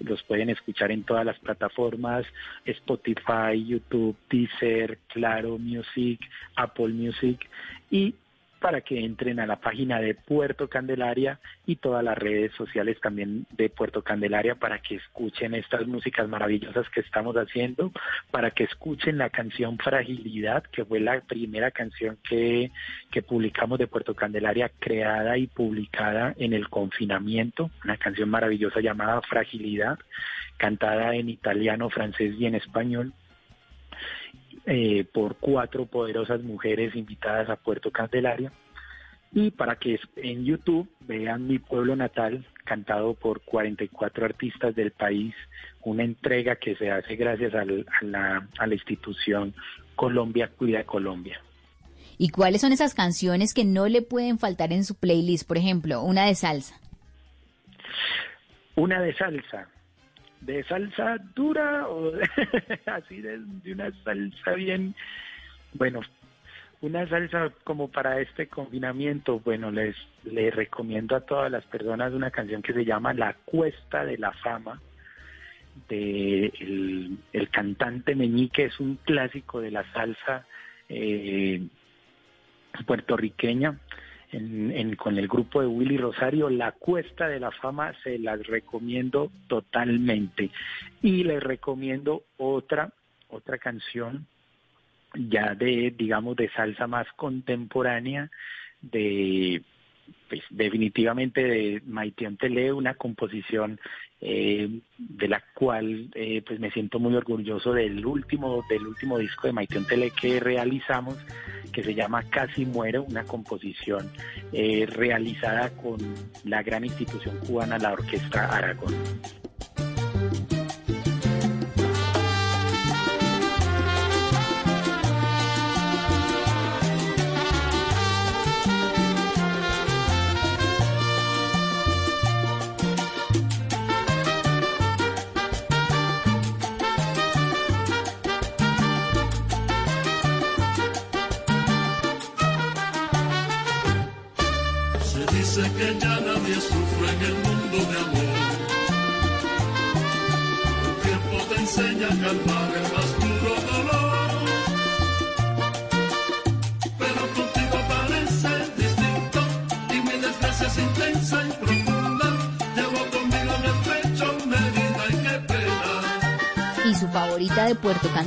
los pueden escuchar en todas las plataformas, Spotify, YouTube, Deezer, Claro Music, Apple Music y para que entren a la página de Puerto Candelaria y todas las redes sociales también de Puerto Candelaria para que escuchen estas músicas maravillosas que estamos haciendo, para que escuchen la canción Fragilidad, que fue la primera canción que, que publicamos de Puerto Candelaria, creada y publicada en el confinamiento, una canción maravillosa llamada Fragilidad, cantada en italiano, francés y en español eh, por cuatro poderosas mujeres invitadas a Puerto Candelaria y para que en YouTube vean mi pueblo natal cantado por 44 artistas del país, una entrega que se hace gracias a, la, a la institución Colombia Cuida Colombia. ¿Y cuáles son esas canciones que no le pueden faltar en su playlist? Por ejemplo, una de salsa. Una de salsa de salsa dura o así de, una salsa bien, bueno, Una salsa como para este confinamiento, bueno, les, les recomiendo a todas las personas una canción que se llama La Cuesta de la Fama, de el, el cantante Meñique, es un clásico de la salsa eh, puertorriqueña. En, con el grupo de Willy Rosario, La Cuesta de la Fama, se las recomiendo totalmente. Y les recomiendo otra, otra canción ya de, digamos, de salsa más contemporánea, de pues definitivamente de Maiteón Tele, una composición eh, de la cual eh, pues me siento muy orgulloso del último, del último disco de Maiteón Tele que realizamos, que se llama Casi Muero, una composición eh, realizada con la gran institución cubana, la Orquesta Aragón.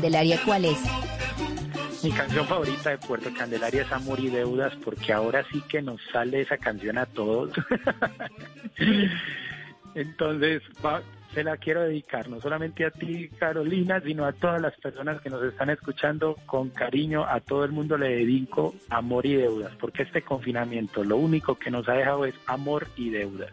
Candelaria cuál es? Mi canción favorita de Puerto Candelaria es Amor y Deudas, porque ahora sí que nos sale esa canción a todos. Entonces, se la quiero dedicar no solamente a ti, Carolina, sino a todas las personas que nos están escuchando con cariño. A todo el mundo le dedico Amor y Deudas, porque este confinamiento lo único que nos ha dejado es amor y deudas.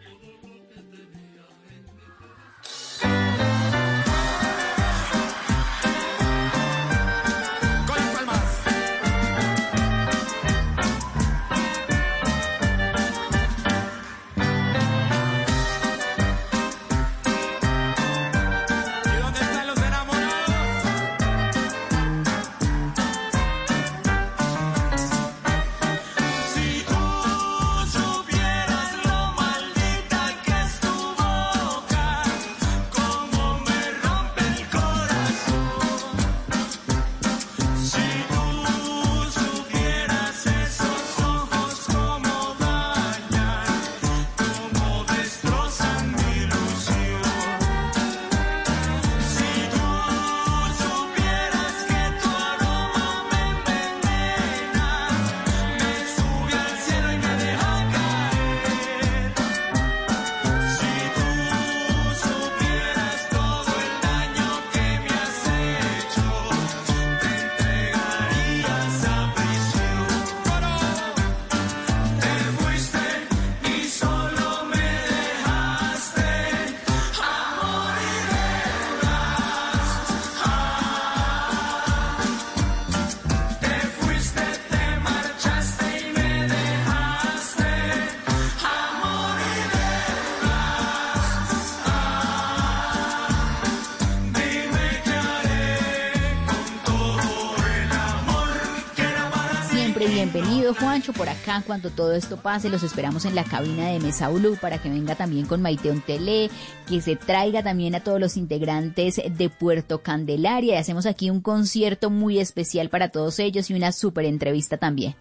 Por acá cuando todo esto pase. Los esperamos en la cabina de Mesa Blue para que venga también con Maiteón Tele, que se traiga también a todos los integrantes de Puerto Candelaria. Y hacemos aquí un concierto muy especial para todos ellos y una súper entrevista también.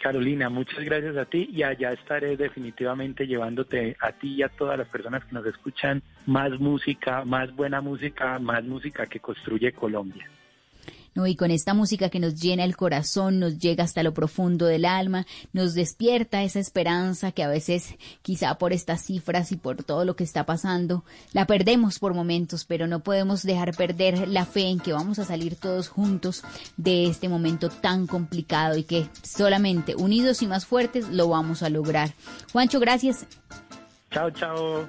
Carolina, muchas gracias a ti y allá estaré definitivamente llevándote a ti y a todas las personas que nos escuchan más música, más buena música, más música que construye Colombia. Y con esta música que nos llena el corazón, nos llega hasta lo profundo del alma, nos despierta esa esperanza que a veces, quizá por estas cifras y por todo lo que está pasando, la perdemos por momentos, pero no podemos dejar perder la fe en que vamos a salir todos juntos de este momento tan complicado y que solamente unidos y más fuertes lo vamos a lograr. Juancho, gracias. Chao, chao.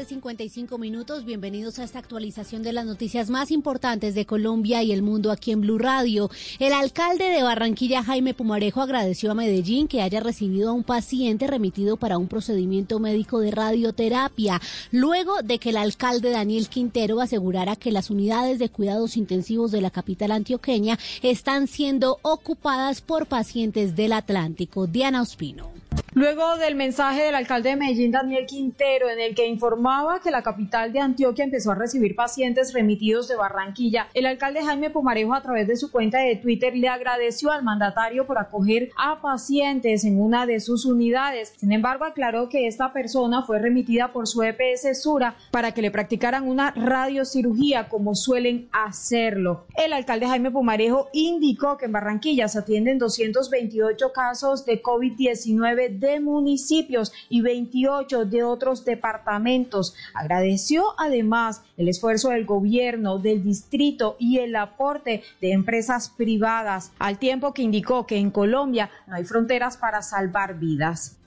Las 2 de la tarde, 55 minutos. Bienvenidos a esta actualización de las noticias más importantes de Colombia y el mundo aquí en Blue Radio. El alcalde de Barranquilla, Jaime Pumarejo, agradeció a Medellín que haya recibido a un paciente remitido para un procedimiento médico de radioterapia, luego de que el alcalde Daniel Quintero asegurara que las unidades de cuidados intensivos de la capital antioqueña están siendo ocupadas por pacientes del Atlántico. Diana Ospino. Luego del mensaje del alcalde de Medellín, Daniel Quintero, en el que informaba que la capital de Antioquia empezó a recibir pacientes remitidos de Barranquilla, el alcalde Jaime Pomarejo, a través de su cuenta de Twitter, le agradeció al mandatario por acoger a pacientes en una de sus unidades. Sin embargo, aclaró que esta persona fue remitida por su EPS Sura para que le practicaran una radiocirugía como suelen hacerlo. El alcalde Jaime Pomarejo indicó que en Barranquilla se atienden 228 casos de COVID-19 de municipios y 28 de otros departamentos. Agradeció además el esfuerzo del gobierno, del distrito y el aporte de empresas privadas, al tiempo que indicó que en Colombia no hay fronteras para salvar vidas.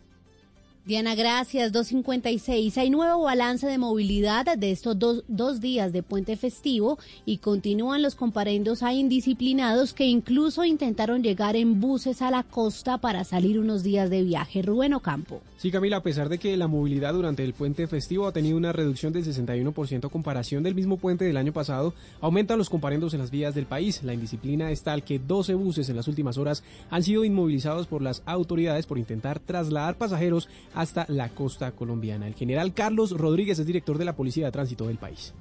Diana, gracias. 256. Hay nuevo balance de movilidad de estos dos, dos, días de puente festivo y continúan los comparendos a indisciplinados que incluso intentaron llegar en buses a la costa para salir unos días de viaje. Rubén Ocampo. Sí, Camila, a pesar de que la movilidad durante el puente festivo ha tenido una reducción del 61% a comparación del mismo puente del año pasado, aumentan los comparendos en las vías del país. La indisciplina es tal que 12 buses en las últimas horas han sido inmovilizados por las autoridades por intentar trasladar pasajeros hasta la costa colombiana. El general Carlos Rodríguez es director de la Policía de Tránsito del país.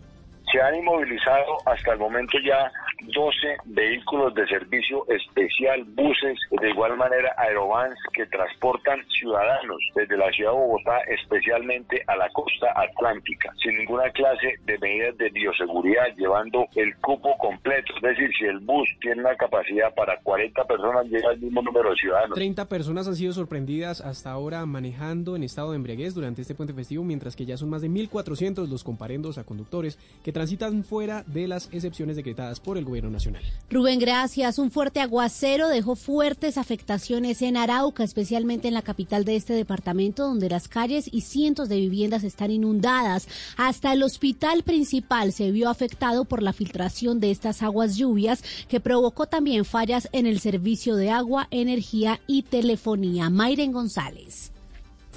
Se han inmovilizado hasta el momento ya 12 vehículos de servicio especial, buses, de igual manera aerovans que transportan ciudadanos desde la ciudad de Bogotá especialmente a la costa atlántica, sin ninguna clase de medidas de bioseguridad, llevando el cupo completo. Es decir, si el bus tiene una capacidad para 40 personas, llega el mismo número de ciudadanos. 30 personas han sido sorprendidas hasta ahora manejando en estado de embriaguez durante este puente festivo, mientras que ya son más de 1.400 los comparendos a conductores que transitan fuera de las excepciones decretadas por el gobierno nacional. Rubén, gracias. Un fuerte aguacero dejó fuertes afectaciones en Arauca, especialmente en la capital de este departamento, donde las calles y cientos de viviendas están inundadas. Hasta el hospital principal se vio afectado por la filtración de estas aguas lluvias, que provocó también fallas en el servicio de agua, energía y telefonía. Mayren González.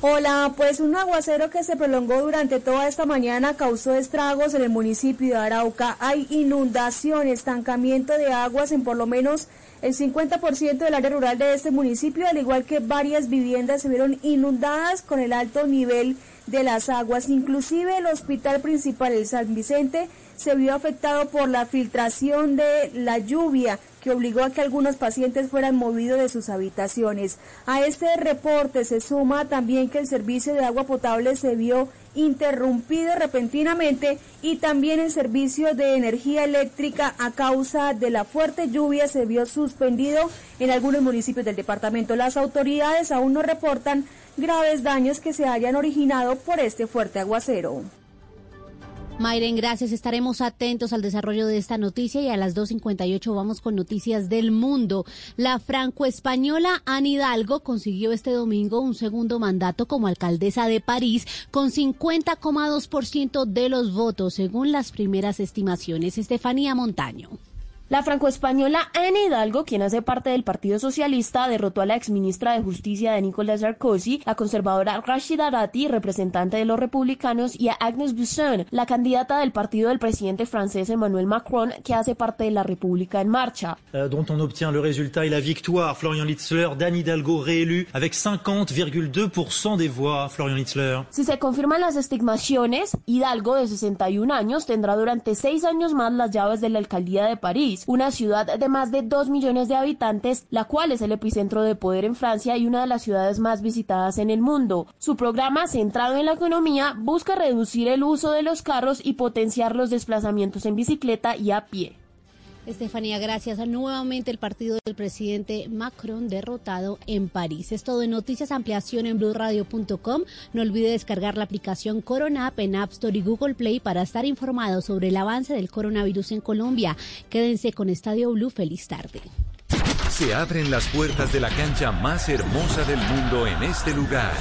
Hola, pues un aguacero que se prolongó durante toda esta mañana causó estragos en el municipio de Arauca. Hay inundación, estancamiento de aguas en por lo menos el 50% del área rural de este municipio, al igual que varias viviendas se vieron inundadas con el alto nivel de las aguas. Inclusive el hospital principal, el San Vicente, se vio afectado por la filtración de la lluvia que obligó a que algunos pacientes fueran movidos de sus habitaciones. A este reporte se suma también que el servicio de agua potable se vio interrumpido repentinamente y también el servicio de energía eléctrica a causa de la fuerte lluvia se vio suspendido en algunos municipios del departamento. Las autoridades aún no reportan graves daños que se hayan originado por este fuerte aguacero. Mayren, gracias. Estaremos atentos al desarrollo de esta noticia y a las 2.58 vamos con noticias del mundo. La franco-española Anne Hidalgo consiguió este domingo un segundo mandato como alcaldesa de París con 50,2% de los votos, según las primeras estimaciones. Estefanía Montaño. La francoespañola Anne Hidalgo, quien hace parte del Partido Socialista, derrotó a la exministra de Justicia de Nicolas Sarkozy, la conservadora Rashida Dati, representante de los republicanos, y a Agnes Buzyn, la candidata del partido del presidente francés Emmanuel Macron, que hace parte de la República en Marcha. Euh, dont on obtient le résultat et la victoire. Florian Litzler, d'Anne Hidalgo réélu avec 50,2% des voix. Florian Litzler. Si se confirman las estimaciones, Hidalgo, de 61 años, tendrá durante seis años más las llaves de la alcaldía de París una ciudad de más de 2 millones de habitantes, la cual es el epicentro de poder en Francia y una de las ciudades más visitadas en el mundo. Su programa, centrado en la economía, busca reducir el uso de los carros y potenciar los desplazamientos en bicicleta y a pie. Estefanía, gracias. Nuevamente el partido del presidente Macron derrotado en París. Es todo en Noticias Ampliación en blueradio.com. No olvide descargar la aplicación Corona App en App Store y Google Play para estar informado sobre el avance del coronavirus en Colombia. Quédense con Estadio Blue. Feliz tarde. Se abren las puertas de la cancha más hermosa del mundo en este lugar.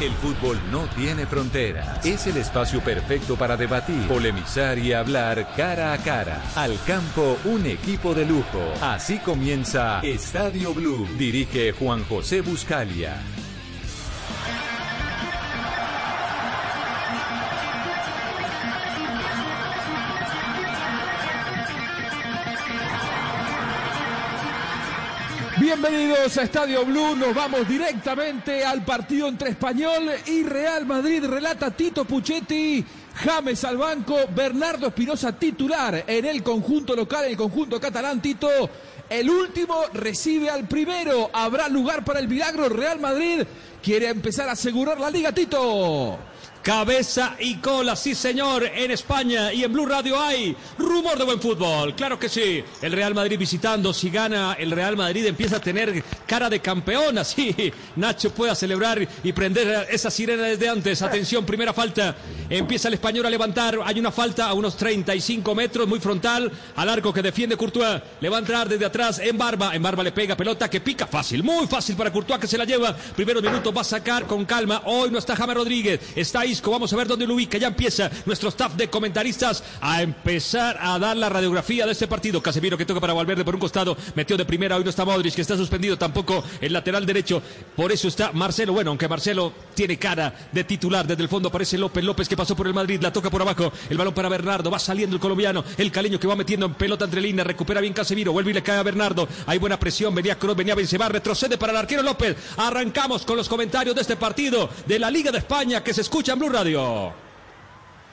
El fútbol no tiene fronteras. Es el espacio perfecto para debatir, polemizar y hablar cara a cara. Al campo, un equipo de lujo. Así comienza Estadio Blue. Dirige Juan José Buscalia. Bienvenidos a Estadio Blue, nos vamos directamente al partido entre Español y Real Madrid, relata Tito Puchetti, James al banco, Bernardo Espinosa titular en el conjunto local, en el conjunto catalán, Tito, el último recibe al primero, habrá lugar para el milagro, Real Madrid quiere empezar a asegurar la liga, Tito. Cabeza y cola, sí señor, en España y en Blue Radio hay rumor de buen fútbol, claro que sí. El Real Madrid visitando, si gana el Real Madrid empieza a tener cara de campeón, así Nacho pueda celebrar y prender esa sirena desde antes. Atención, primera falta, empieza el español a levantar, hay una falta a unos 35 metros, muy frontal, al arco que defiende Courtois, le va a entrar desde atrás en barba, en barba le pega pelota que pica fácil, muy fácil para Courtois que se la lleva, primeros minutos va a sacar con calma, hoy no está James Rodríguez, está ahí Vamos a ver dónde lo ubica. Ya empieza nuestro staff de comentaristas a empezar a dar la radiografía de este partido. Casemiro que toca para Valverde por un costado. Metió de primera. Hoy no está Modric que está suspendido tampoco el lateral derecho. Por eso está Marcelo. Bueno, aunque Marcelo tiene cara de titular. Desde el fondo aparece López. López que pasó por el Madrid. La toca por abajo. El balón para Bernardo. Va saliendo el colombiano. El caleño que va metiendo en pelota entre líneas. Recupera bien Casemiro. Vuelve y le cae a Bernardo. Hay buena presión. Venía Kroos, venía Benzema. Retrocede para el arquero López. Arrancamos con los comentarios de este partido de la Liga de España que se escucha en Blue Radio.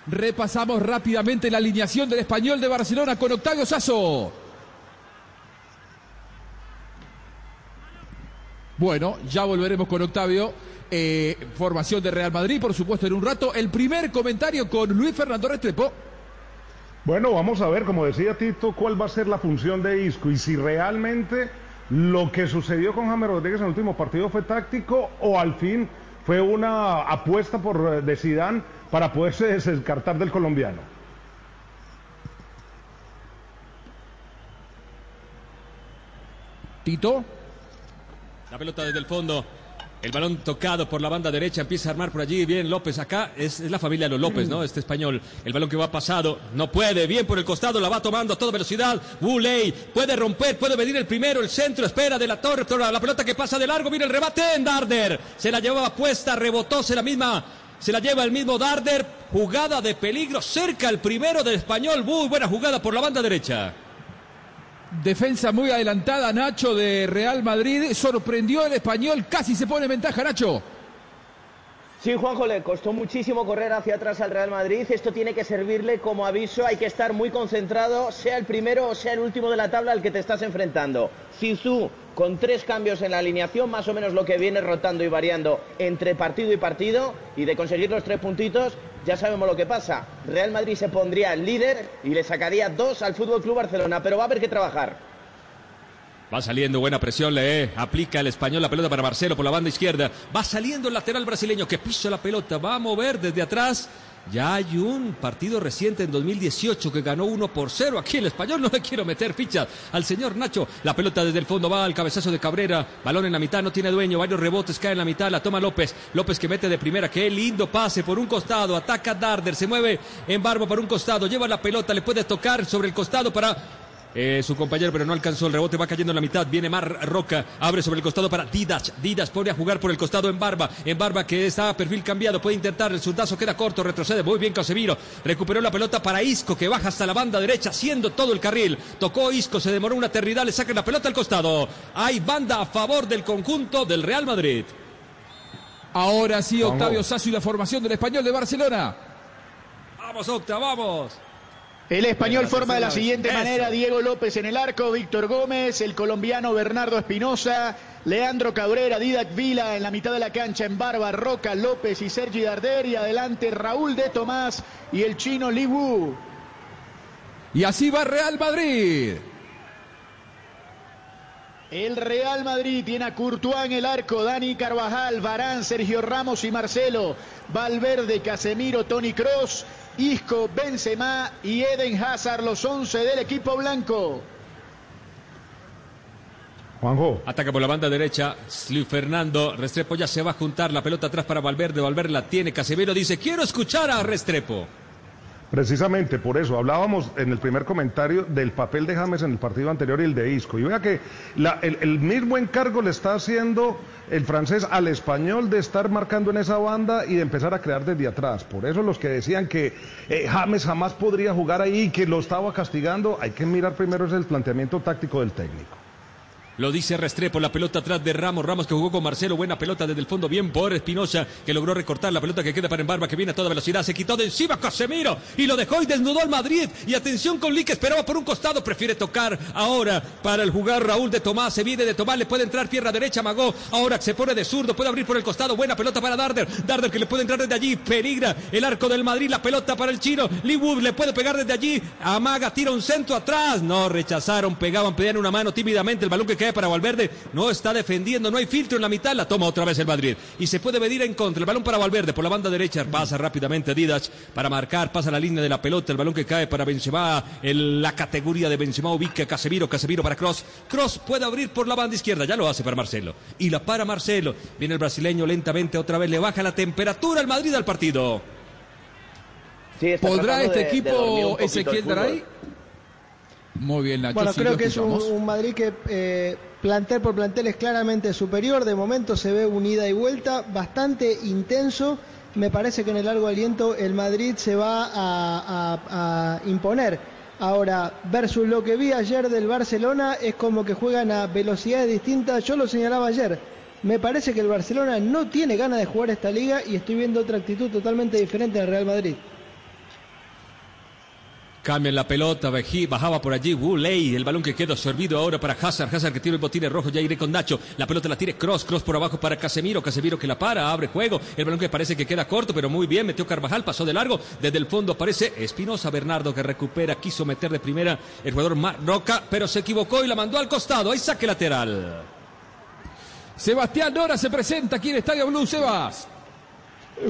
Repasamos rápidamente la alineación del español de Barcelona con Octavio Sasso. Bueno, ya volveremos con Octavio. Eh, formación de Real Madrid, por supuesto, en un rato. El primer comentario con Luis Fernando Restrepo. Bueno, vamos a ver, como decía Tito, cuál va a ser la función de Isco y si realmente lo que sucedió con James Rodríguez en el último partido fue táctico o al fin fue una apuesta por de Zidane para poderse descartar del colombiano. Tito. La pelota desde el fondo. El balón tocado por la banda derecha, empieza a armar por allí. Bien, López acá. Es, la familia de los López, ¿no? Este español. El balón que va pasado. No puede. Bien por el costado. La va tomando a toda velocidad. Buley. Puede romper. Puede venir el primero. El centro. Espera de la torre. La pelota que pasa de largo. Viene el rebate en Darder. Se la llevaba puesta. Rebotó. Se la misma. Se la lleva el mismo Darder. Jugada de peligro. Cerca el primero del español. Muy buena jugada por la banda derecha. Defensa muy adelantada, Nacho, de Real Madrid. Sorprendió el español, casi se pone en ventaja, Nacho. Sí, Juanjo, le costó muchísimo correr hacia atrás al Real Madrid. Esto tiene que servirle como aviso. Hay que estar muy concentrado, sea el primero o sea el último de la tabla al que te estás enfrentando. Zizou, con tres cambios en la alineación, más o menos lo que viene rotando y variando entre partido y partido. Y de conseguir los tres puntitos, ya sabemos lo que pasa. Real Madrid se pondría líder y le sacaría dos al Fútbol Club Barcelona, pero va a haber que trabajar. Va saliendo buena presión, le aplica el español la pelota para Marcelo por la banda izquierda. Va saliendo el lateral brasileño que pisa la pelota, va a mover desde atrás. Ya hay un partido reciente en 2018 que ganó 1 por 0. Aquí el español no le quiero meter fichas al señor Nacho. La pelota desde el fondo va al cabezazo de Cabrera. Balón en la mitad, no tiene dueño. Varios rebotes caen en la mitad. La toma López. López que mete de primera. Qué lindo pase por un costado. Ataca Darder. Se mueve en barba por un costado. Lleva la pelota. Le puede tocar sobre el costado para eh, su compañero, pero no alcanzó el rebote, va cayendo en la mitad, viene Mar Roca, abre sobre el costado para Didas, Didas pone a jugar por el costado en Barba, en Barba que está a perfil cambiado, puede intentar, el zurdazo queda corto, retrocede, muy bien Casemiro, recuperó la pelota para Isco que baja hasta la banda derecha, haciendo todo el carril, tocó Isco, se demoró una eternidad, le saca la pelota al costado, hay banda a favor del conjunto del Real Madrid. Ahora sí, Octavio Sasso y la formación del español de Barcelona. Vamos, Octa, vamos. El español forma de la siguiente manera, Diego López en el arco, Víctor Gómez, el colombiano Bernardo Espinosa, Leandro Cabrera, Didac Vila en la mitad de la cancha, en Barba, Roca, López y Sergi Darder, y adelante Raúl de Tomás y el chino Li Wu. Y así va Real Madrid. El Real Madrid tiene a Courtois en el arco, Dani Carvajal, Varán, Sergio Ramos y Marcelo, Valverde, Casemiro, Tony Cross, Isco, Benzema y Eden Hazard, los 11 del equipo blanco. Juanjo. Ataca por la banda derecha. Luis Fernando. Restrepo ya se va a juntar. La pelota atrás para Valverde. Valverde la tiene. Casemiro dice: Quiero escuchar a Restrepo. Precisamente por eso hablábamos en el primer comentario del papel de James en el partido anterior y el de Isco. Y vea que el, mismo encargo le está haciendo el francés al español de estar marcando en esa banda y de empezar a crear desde atrás. Por eso los que decían que eh, James jamás podría jugar ahí y que lo estaba castigando, hay que mirar primero ese el planteamiento táctico del técnico. Lo dice Restrepo, la pelota atrás de Ramos, Ramos que jugó con Marcelo, buena pelota desde el fondo, bien por Espinosa, que logró recortar la pelota que queda para Embarba, que viene a toda velocidad, se quitó de encima Casemiro y lo dejó y desnudó al Madrid. Y atención con Lee que esperaba por un costado, prefiere tocar ahora para el jugar Raúl de Tomás, se viene de Tomás, le puede entrar tierra derecha, Magó, ahora se pone de zurdo, puede abrir por el costado, buena pelota para Darder, Darder que le puede entrar desde allí, peligra el arco del Madrid, la pelota para el chino, Lee Wood le puede pegar desde allí, Amaga tira un centro atrás, no rechazaron, pegaban, pedían una mano tímidamente, el balón que para Valverde, no está defendiendo, no hay filtro en la mitad, la toma otra vez el Madrid y se puede medir en contra, el balón para Valverde por la banda derecha, pasa rápidamente Didac para marcar, pasa la línea de la pelota, el balón que cae para Benzema, el- la categoría de Benzema ubica a Casemiro, Casemiro para Cross, Cross puede abrir por la banda izquierda, ya lo hace para Marcelo y la para Marcelo, viene el brasileño lentamente otra vez, le baja la temperatura al Madrid al partido. ¿Podrá este equipo Ezequiel fútbol. Daray? Muy bien, Nacho. Bueno, sí, creo que es un, Madrid que eh, plantel por plantel es claramente superior. De momento se ve un ida y vuelta bastante intenso. Me parece que en el largo aliento el Madrid se va a, a- a imponer. Ahora, versus lo que vi ayer del Barcelona, es como que juegan a velocidades distintas. Yo lo señalaba ayer. Me parece que el Barcelona no tiene ganas de jugar esta liga y estoy viendo otra actitud totalmente diferente del Real Madrid. Cambian la pelota, bajaba por allí Wuley, el balón que queda servido ahora para Hazard, Hazard que tiene el botines rojo, ya iré con Nacho, la pelota la tira Cross, Cross por abajo para Casemiro, Casemiro que la para, abre juego, el balón que parece que queda corto, pero muy bien, metió Carvajal, pasó de largo, desde el fondo aparece Espinosa Bernardo que recupera, quiso meter de primera el jugador Roca, pero se equivocó y la mandó al costado, ahí saque lateral. Sebastián Nora se presenta aquí en Estadio Blue, Sebas.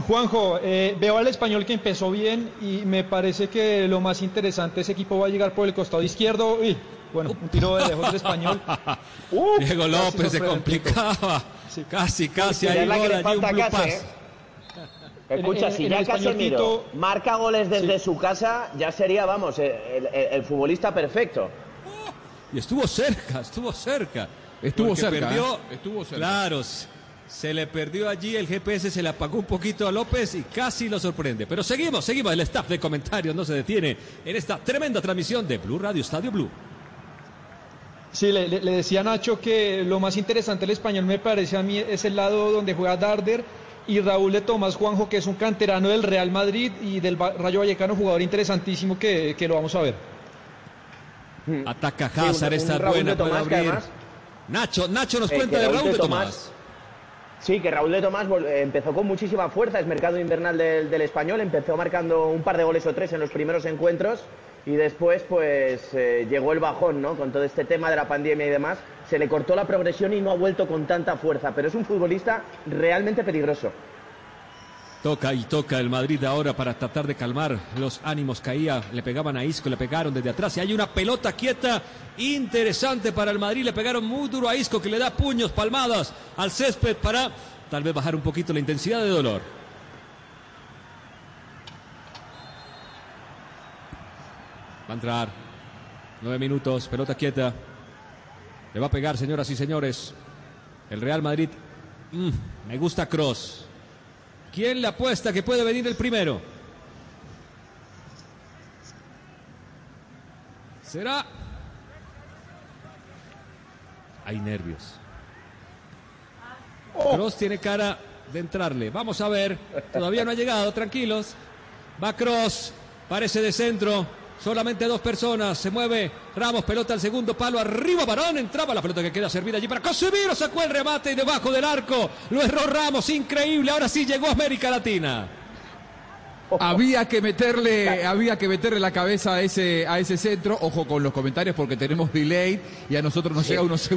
Juanjo, eh, veo al español que empezó bien y me parece que lo más interesante, ese equipo va a llegar por el costado izquierdo. Uy, bueno, un tiro de lejos del español. Diego López se complicaba, casi, casi, ahí gol allí, un blue casi, pass. ¿eh? Escucha, En- si en ya el español Casemiro marca goles desde su casa, ya sería, vamos, el, el- el futbolista perfecto. Y estuvo cerca, estuvo cerca. Estuvo Porque cerca, Perdió, ¿eh? Estuvo cerca. Claro, se le perdió allí el GPS, se le apagó un poquito a López y casi lo sorprende. Pero seguimos, seguimos. El staff de comentarios no se detiene en esta tremenda transmisión de Blue Radio Estadio Blue. Sí, le, le- decía a Nacho que lo más interesante del español me parece a mí es el lado donde juega Darder y Raúl de Tomás Juanjo, que es un canterano del Real Madrid y del Rayo Vallecano, jugador interesantísimo que, que lo vamos a ver. Ataca Sí, un- Hazard, un está Raúl buena, de puede abrir. además- Nacho, Nacho nos Eh, cuenta de Raúl de de Tomás- Tomás. Sí, que Raúl de Tomás eh, empezó con muchísima fuerza, es mercado invernal del, del español, empezó marcando un par de goles o tres en los primeros encuentros y después pues eh, llegó el bajón, ¿no? Con todo este tema de la pandemia y demás, se le cortó la progresión y no ha vuelto con tanta fuerza, pero es un futbolista realmente peligroso. Toca y toca el Madrid ahora para tratar de calmar los ánimos. Caía, le pegaban a Isco, le pegaron desde atrás. Y hay una pelota quieta interesante para el Madrid. Le pegaron muy duro a Isco que le da puños, palmadas al césped para tal vez bajar un poquito la intensidad de dolor. Va a entrar. Nueve minutos, pelota quieta. Le va a pegar, señoras y señores. El Real Madrid. Mm, me gusta Cross. ¿Quién le apuesta que puede venir el primero? ¿Será? Hay nervios. Cross tiene cara de entrarle. Vamos a ver. Todavía no ha llegado, tranquilos. Va Cross. Parece de centro. Solamente dos personas. Se mueve Ramos, pelota al segundo palo. Arriba Barón. Entraba la pelota que queda servida allí para Casemiro. Sacó el remate y debajo del arco. Lo erró Ramos. Increíble. Ahora sí llegó a América Latina. Había que meterle, había que meterle la cabeza a ese, a ese centro. Ojo con los comentarios porque tenemos delay y a nosotros nos llega unos segundos.